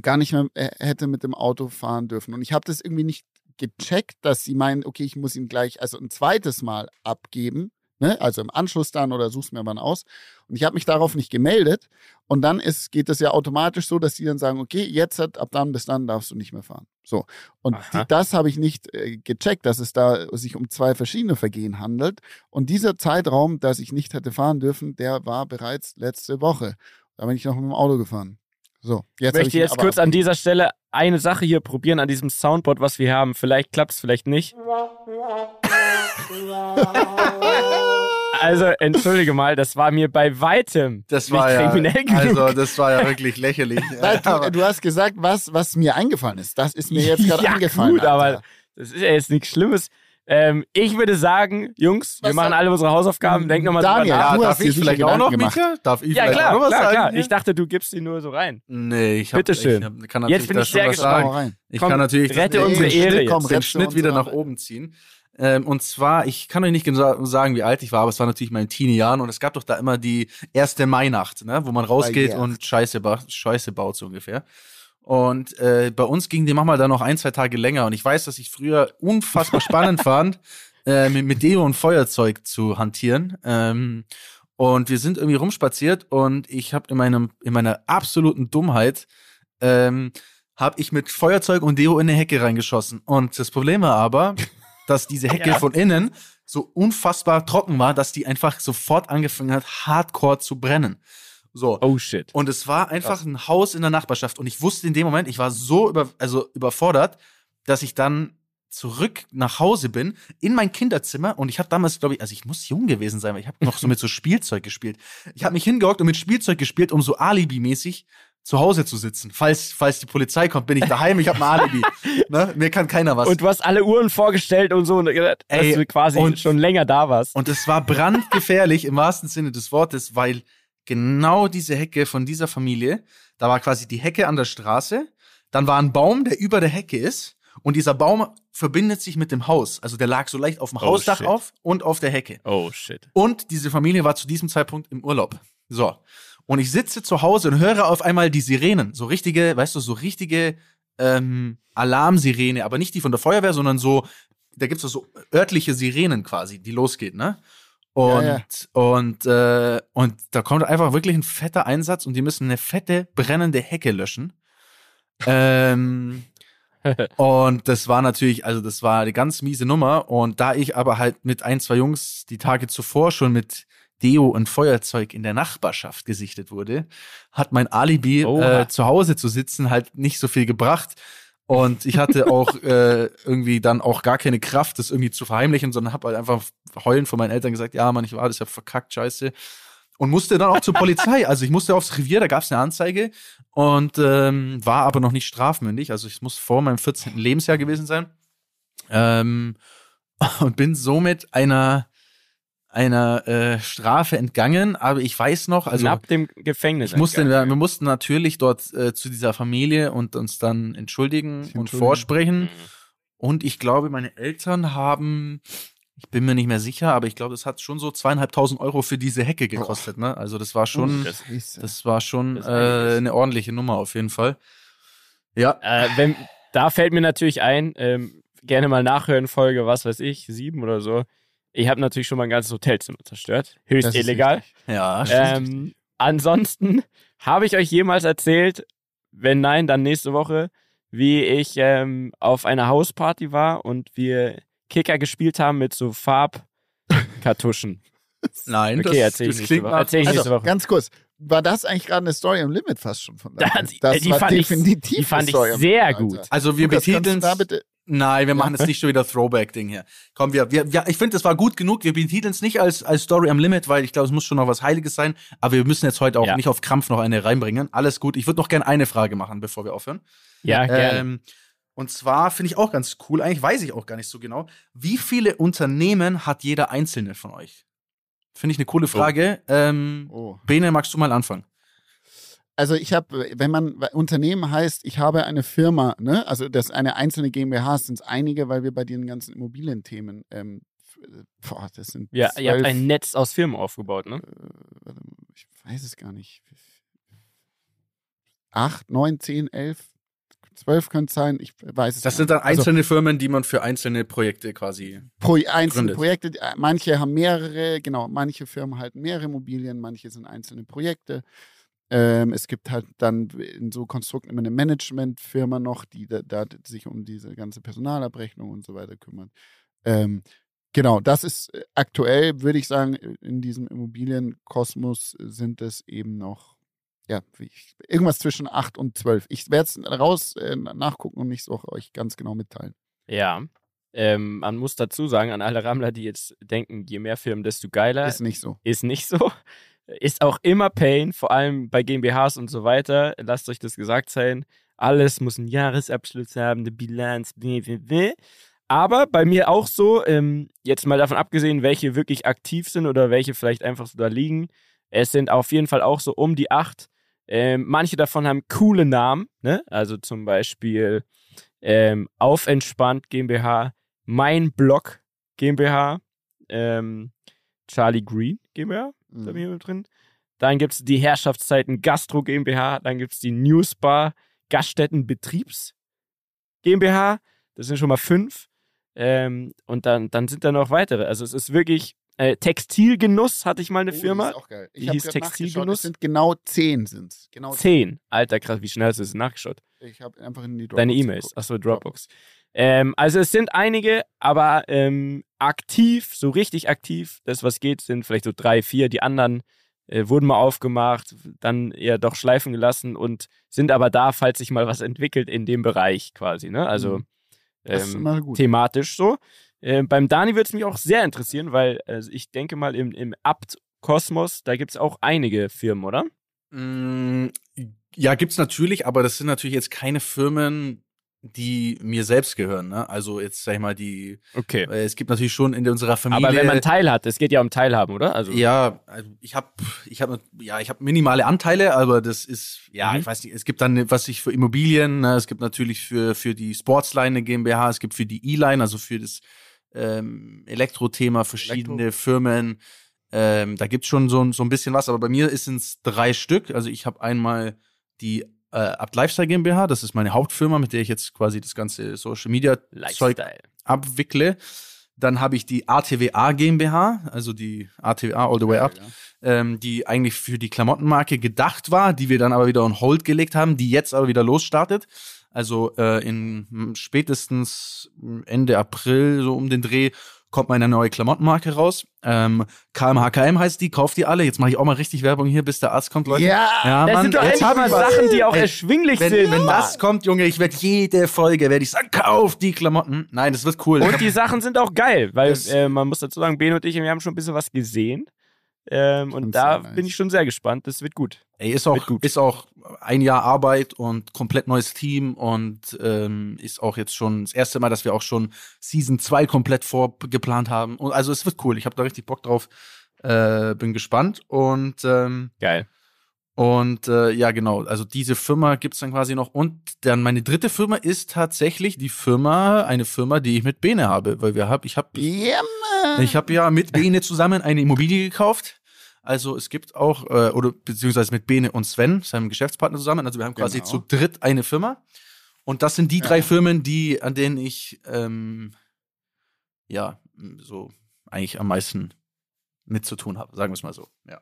S3: gar nicht mehr äh, hätte mit dem Auto fahren dürfen. Und ich habe das irgendwie nicht gecheckt, dass sie meinen, okay, ich muss ihn gleich, also ein zweites Mal abgeben, ne? also im Anschluss dann oder such's mir wann aus. Und ich habe mich darauf nicht gemeldet. Und dann ist, geht es ja automatisch so, dass die dann sagen, okay, jetzt hat, ab dann bis dann darfst du nicht mehr fahren. So. Und die, das habe ich nicht äh, gecheckt, dass es da sich um zwei verschiedene Vergehen handelt. Und dieser Zeitraum, dass ich nicht hätte fahren dürfen, der war bereits letzte Woche. Da bin ich noch mit dem Auto gefahren. So,
S2: jetzt ich möchte ich jetzt kurz an dieser Stelle eine Sache hier probieren an diesem Soundboard, was wir haben. Vielleicht klappt es, vielleicht nicht. also, entschuldige mal, das war mir bei weitem
S1: das war nicht kriminell ja, genug. Also, das war ja wirklich lächerlich.
S3: du, du, hast gesagt, was, was mir eingefallen ist. Das ist mir jetzt gerade ja, eingefallen. Gut,
S2: aber das ist ja jetzt nichts Schlimmes. Ähm, ich würde sagen, Jungs, Was wir machen alle unsere Hausaufgaben. Denk nochmal
S1: drüber nach. Ja, darf ich vielleicht auch noch, gemacht. Micha? Darf ich
S2: ja,
S1: klar,
S2: auch noch was klar, sagen? Klar. Ich dachte, du gibst sie nur so rein.
S1: Nee, ich hab,
S2: Bitte schön.
S1: Ich hab, kann natürlich Jetzt bin ich sehr gespannt. Ich Komm, kann natürlich
S2: rette das, unsere Ehre
S1: Schnitt, komm, den Schnitt wieder nach oben ziehen. Ähm, und zwar, ich kann euch nicht genau sagen, wie alt ich war, aber es war natürlich mein Teenie-Jahren und es gab doch da immer die erste Mainacht, ne, wo man rausgeht und Scheiße, ba Scheiße baut so ungefähr. Und äh, bei uns ging die manchmal dann noch ein, zwei Tage länger. Und ich weiß, dass ich früher unfassbar spannend fand, äh, mit, mit Deo und Feuerzeug zu hantieren. Ähm, und wir sind irgendwie rumspaziert und ich habe in meinem in meiner absoluten Dummheit ähm, habe ich mit Feuerzeug und Deo in eine Hecke reingeschossen. Und das Problem war aber, dass diese Hecke ja. von innen so unfassbar trocken war, dass die einfach sofort angefangen hat, hardcore zu brennen. So.
S2: Oh shit.
S1: Und es war einfach Krass. ein Haus in der Nachbarschaft. Und ich wusste in dem Moment, ich war so über, also überfordert, dass ich dann zurück nach Hause bin, in mein Kinderzimmer und ich habe damals, glaube ich, also ich muss jung gewesen sein, weil ich habe noch so mit so Spielzeug gespielt. Ich habe mich hingehockt und mit Spielzeug gespielt, um so Alibi-mäßig zu Hause zu sitzen. Falls, falls die Polizei kommt, bin ich daheim, ich habe ein Alibi. ne? Mir kann keiner was.
S2: Und du hast alle Uhren vorgestellt und so, dass Ey, du quasi und, schon länger da warst.
S1: Und es war brandgefährlich im wahrsten Sinne des Wortes, weil genau diese Hecke von dieser Familie, da war quasi die Hecke an der Straße, dann war ein Baum, der über der Hecke ist und dieser Baum verbindet sich mit dem Haus. Also der lag so leicht auf dem oh, Hausdach shit. auf und auf der Hecke.
S2: Oh shit.
S1: Und diese Familie war zu diesem Zeitpunkt im Urlaub. So. Und ich sitze zu Hause und höre auf einmal die Sirenen. So richtige, weißt du, so richtige ähm, Alarmsirene, aber nicht die von der Feuerwehr, sondern so, da gibt's so örtliche Sirenen quasi, die losgeht, ne? Und, ja, ja. und, äh, und da kommt einfach wirklich ein fetter Einsatz und die müssen eine fette, brennende Hecke löschen. ähm, und das war natürlich, also das war eine ganz miese Nummer. Und da ich aber halt mit ein, zwei Jungs die Tage zuvor schon mit Deo und Feuerzeug in der Nachbarschaft gesichtet wurde, hat mein Alibi äh, zu Hause zu sitzen halt nicht so viel gebracht. Und ich hatte auch äh, irgendwie dann auch gar keine Kraft, das irgendwie zu verheimlichen, sondern habe halt einfach heulend von meinen Eltern gesagt, ja, Mann, ich war das ja verkackt, scheiße. Und musste dann auch zur Polizei. Also ich musste aufs Revier, da gab es eine Anzeige und ähm, war aber noch nicht strafmündig. Also ich muss vor meinem 14. Lebensjahr gewesen sein. Ähm, und bin somit einer einer äh, Strafe entgangen, aber ich weiß noch, also
S2: ab dem Gefängnis.
S1: Ich musste, wir, wir mussten natürlich dort äh, zu dieser Familie und uns dann entschuldigen und vorsprechen. Mhm. Und ich glaube, meine Eltern haben, ich bin mir nicht mehr sicher, aber ich glaube, das hat schon so zweieinhalbtausend Euro für diese Hecke gekostet. Ne? Also das war schon, das, das war schon das äh, eine ordentliche Nummer auf jeden Fall.
S2: Ja. Äh, wenn, da fällt mir natürlich ein, ähm, gerne mal nachhören, Folge, was weiß ich, sieben oder so ich habe natürlich schon mein ganzes Hotelzimmer zerstört. Höchst das illegal.
S1: Ja,
S2: ähm, Ansonsten habe ich euch jemals erzählt, wenn nein, dann nächste Woche, wie ich ähm, auf einer Hausparty war und wir Kicker gespielt haben mit so Farbkartuschen.
S1: Nein,
S2: okay, erzähl das, ich nächste Woche. Erzähl ich
S3: also,
S2: nächste Woche.
S3: Ganz kurz, war das eigentlich gerade eine Story am Limit fast schon von
S2: da? Das, die, war fand definitiv ich, die fand ich sehr gut.
S1: Also wir betiteln Nein, wir machen jetzt nicht schon wieder Throwback-Ding hier. Komm, wir, wir, wir ich finde, das war gut genug. Wir betiteln es nicht als, als Story am Limit, weil ich glaube, es muss schon noch was Heiliges sein. Aber wir müssen jetzt heute auch ja. nicht auf Krampf noch eine reinbringen. Alles gut. Ich würde noch gerne eine Frage machen, bevor wir aufhören.
S2: Ja, gerne. Ähm,
S1: und zwar finde ich auch ganz cool, eigentlich weiß ich auch gar nicht so genau, wie viele Unternehmen hat jeder einzelne von euch? Finde ich eine coole oh. Frage. Oh. Ähm, oh. Bene, magst du mal anfangen?
S3: Also ich habe, wenn man Unternehmen heißt, ich habe eine Firma, ne? Also das eine einzelne GmbH sind es einige, weil wir bei den ganzen Immobilienthemen, ähm, boah, das sind
S2: ja, zwölf, ihr habt ein Netz aus Firmen aufgebaut, ne?
S3: Äh, ich weiß es gar nicht. Acht, neun, zehn, elf, zwölf können es sein. Ich weiß es.
S1: Das sind dann also einzelne also, Firmen, die man für einzelne Projekte quasi
S3: pro, einzelne gründet. Projekte. Manche haben mehrere, genau. Manche Firmen halten mehrere Immobilien, manche sind einzelne Projekte. Ähm, es gibt halt dann in so Konstrukten immer eine Managementfirma noch, die da, da, sich um diese ganze Personalabrechnung und so weiter kümmert. Ähm, genau, das ist äh, aktuell, würde ich sagen, in diesem Immobilienkosmos sind es eben noch, ja, irgendwas zwischen 8 und 12. Ich werde es raus äh, nachgucken und nicht so euch ganz genau mitteilen.
S2: Ja. Ähm, man muss dazu sagen, an alle Rammler, die jetzt denken, je mehr Firmen, desto geiler.
S3: Ist nicht so.
S2: Ist nicht so. Ist auch immer Pain, vor allem bei GmbHs und so weiter. Lasst euch das gesagt sein. Alles muss einen Jahresabschluss haben, eine Bilanz, blablabla. Aber bei mir auch so, ähm, jetzt mal davon abgesehen, welche wirklich aktiv sind oder welche vielleicht einfach so da liegen. Es sind auf jeden Fall auch so um die acht. Ähm, manche davon haben coole Namen, ne? Also zum Beispiel ähm, Aufentspannt GmbH, Mein Blog GmbH, ähm, Charlie Green GmbH, mhm. da bin ich mit drin. Dann gibt es die Herrschaftszeiten Gastro GmbH, dann gibt es die Newsbar Gaststätten Betriebs GmbH, das sind schon mal fünf. Ähm, und dann, dann sind da noch weitere. Also es ist wirklich Äh, Textilgenuss hatte ich mal eine
S3: Oh,
S2: Firma.
S3: Die, auch geil. Ich
S2: Die hieß Textilgenuss.
S3: Sind genau zehn sind's. Genau
S2: Zehn. Alter, krass, wie schnell hast du das nachgeschaut?
S3: Ich habe einfach in die Dropbox
S2: Deine E-Mails. Achso, Dropbox. Ähm, also es sind einige, aber ähm, aktiv, so richtig aktiv, das was geht, sind vielleicht so drei, vier. Die anderen äh, wurden mal aufgemacht, dann eher doch schleifen gelassen und sind aber da, falls sich mal was entwickelt in dem Bereich quasi. Ne? Also
S3: Mhm.
S2: Ähm, thematisch so. Ähm, beim Dani würde es mich auch sehr interessieren, weil also ich denke mal im, im Abt-Kosmos, da gibt es auch einige Firmen, oder?
S1: Mm, Ja, gibt's natürlich, aber das sind natürlich jetzt keine Firmen, die mir selbst gehören. Ne? Also jetzt sag ich mal, die
S2: Okay.
S1: äh, es gibt natürlich schon in unserer Familie.
S2: Aber wenn man Teil hat, es geht ja um Teilhaben, oder? Also
S1: ja, also ich habe ich habe ja, ich habe minimale Anteile, aber das ist ja,
S2: Mhm.
S1: ich weiß nicht, es gibt dann was ich für Immobilien, ne? es gibt natürlich für für die Sportsline eine GmbH, es gibt für die E-Line, also für das ähm, Elektrothema verschiedene Firmen. Ähm, da gibt's schon so, ein- so ein bisschen was, aber bei mir ist es drei Stück. Also ich habe einmal die äh, Abt Lifestyle GmbH, das ist meine Hauptfirma, mit der ich jetzt quasi das ganze Social Media Zeug
S2: Lifestyle.
S1: abwickle. Dann habe ich die ATWA GmbH, also die ATWA All the Way Up,
S3: Ja.
S1: ähm, die eigentlich für die Klamottenmarke gedacht war, die wir dann aber wieder on hold gelegt haben, die jetzt aber wieder losstartet. Also äh, in spätestens Ende April, so um den Dreh, kommt meine neue Klamottenmarke raus. Ähm, KMHKM heißt die, kauft die alle. Jetzt mache ich auch mal richtig Werbung hier, bis der Arzt kommt, Leute.
S3: Ja,
S1: ja
S2: Das
S1: Mann,
S2: sind doch
S1: jetzt
S2: mal. Sachen, die auch
S1: Ey,
S2: erschwinglich
S1: Wenn,
S2: sind.
S1: wenn das kommt, Junge, ich werde jede Folge, werde ich sagen, kauft die Klamotten. Nein, das wird cool.
S2: Und die Sachen sind auch geil, weil äh, man muss dazu sagen, Ben und ich, wir haben schon ein bisschen was gesehen. Ähm, und da
S3: nice.
S2: bin ich schon sehr gespannt. Das wird gut.
S1: Ey, ist auch,
S2: gut.
S1: ist auch ein Jahr Arbeit und komplett neues Team und ähm, ist auch jetzt schon das erste Mal, dass wir auch schon Season 2 komplett vorgeplant haben. Und also es wird cool. Ich habe da richtig Bock drauf. Äh, bin gespannt. Und ähm,
S2: Geil.
S1: Und äh, ja, genau, also diese Firma gibt's dann quasi noch. Und dann meine dritte Firma ist tatsächlich die Firma, eine Firma, die ich mit Bene habe, weil wir hab, ich habe
S3: ja, Mann.
S1: ich habe ja mit Bene zusammen eine Immobilie gekauft. Also es gibt auch, äh, oder beziehungsweise mit Bene und Sven, seinem Geschäftspartner zusammen. Also wir haben quasi
S3: Genau.
S1: zu dritt eine Firma. Und das sind die
S3: Ja.
S1: drei Firmen, die, an denen ich ähm, ja so eigentlich am meisten mit zu tun habe, sagen wir es mal so. Ja.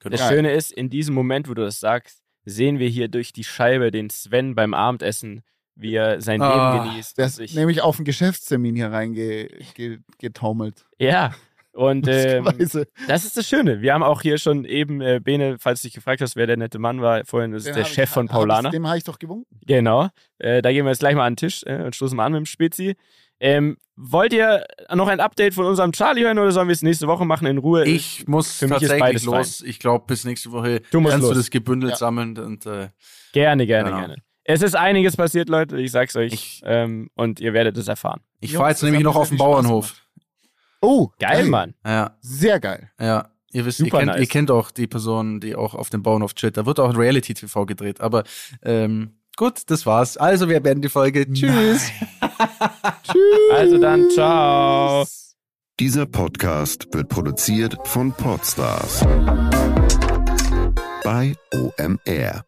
S1: Könnte
S2: Das
S1: auch-
S2: Schöne ist, in diesem Moment, wo du das sagst, sehen wir hier durch die Scheibe den Sven beim Abendessen, wie er sein
S1: Ah,
S2: Leben genießt.
S3: Der ist
S2: sich-
S3: nämlich auf einen Geschäftstermin hier reingetaumelt.
S2: ja. Und ähm, das ist das Schöne. Wir haben auch hier schon eben, äh, Bene, falls du dich gefragt hast, wer der nette Mann war, vorhin das ist
S3: Den
S2: der
S3: hab ich-
S2: Chef von
S3: hab
S2: Paulaner.
S3: Ich, dem habe ich doch gewunken.
S2: Genau. Äh, da gehen wir jetzt gleich mal an den Tisch äh, und stoßen mal an mit dem Spezi. Ähm, wollt ihr noch ein Update von unserem Charlie hören oder sollen wir es nächste Woche machen in Ruhe?
S1: Ich muss
S2: Für mich ist
S1: tatsächlich
S2: beides
S1: los. Ich glaube, bis nächste Woche
S2: Du musst
S1: kannst
S2: los.
S1: du das gebündelt
S3: Ja.
S1: sammeln und äh,
S2: Gerne, gerne,
S1: Genau.
S2: gerne. Es ist einiges passiert, Leute, ich sag's euch.
S1: Ich-
S2: ähm, und ihr werdet es erfahren.
S1: ich fahre jetzt nämlich noch auf den Bauernhof.
S3: Oh,
S2: Geil, Mann.
S1: Ja,
S3: Sehr geil.
S1: ja. Ihr wisst, ihr kennt,
S2: nice.
S1: ihr kennt auch die Person, die auch auf dem Bauernhof chillt. Da wird auch Reality TV gedreht. Aber ähm, gut, das war's. Also wir beenden die Folge. Tschüss.
S2: Also dann, ciao.
S4: Dieser Podcast wird produziert von Podstars bei OMR.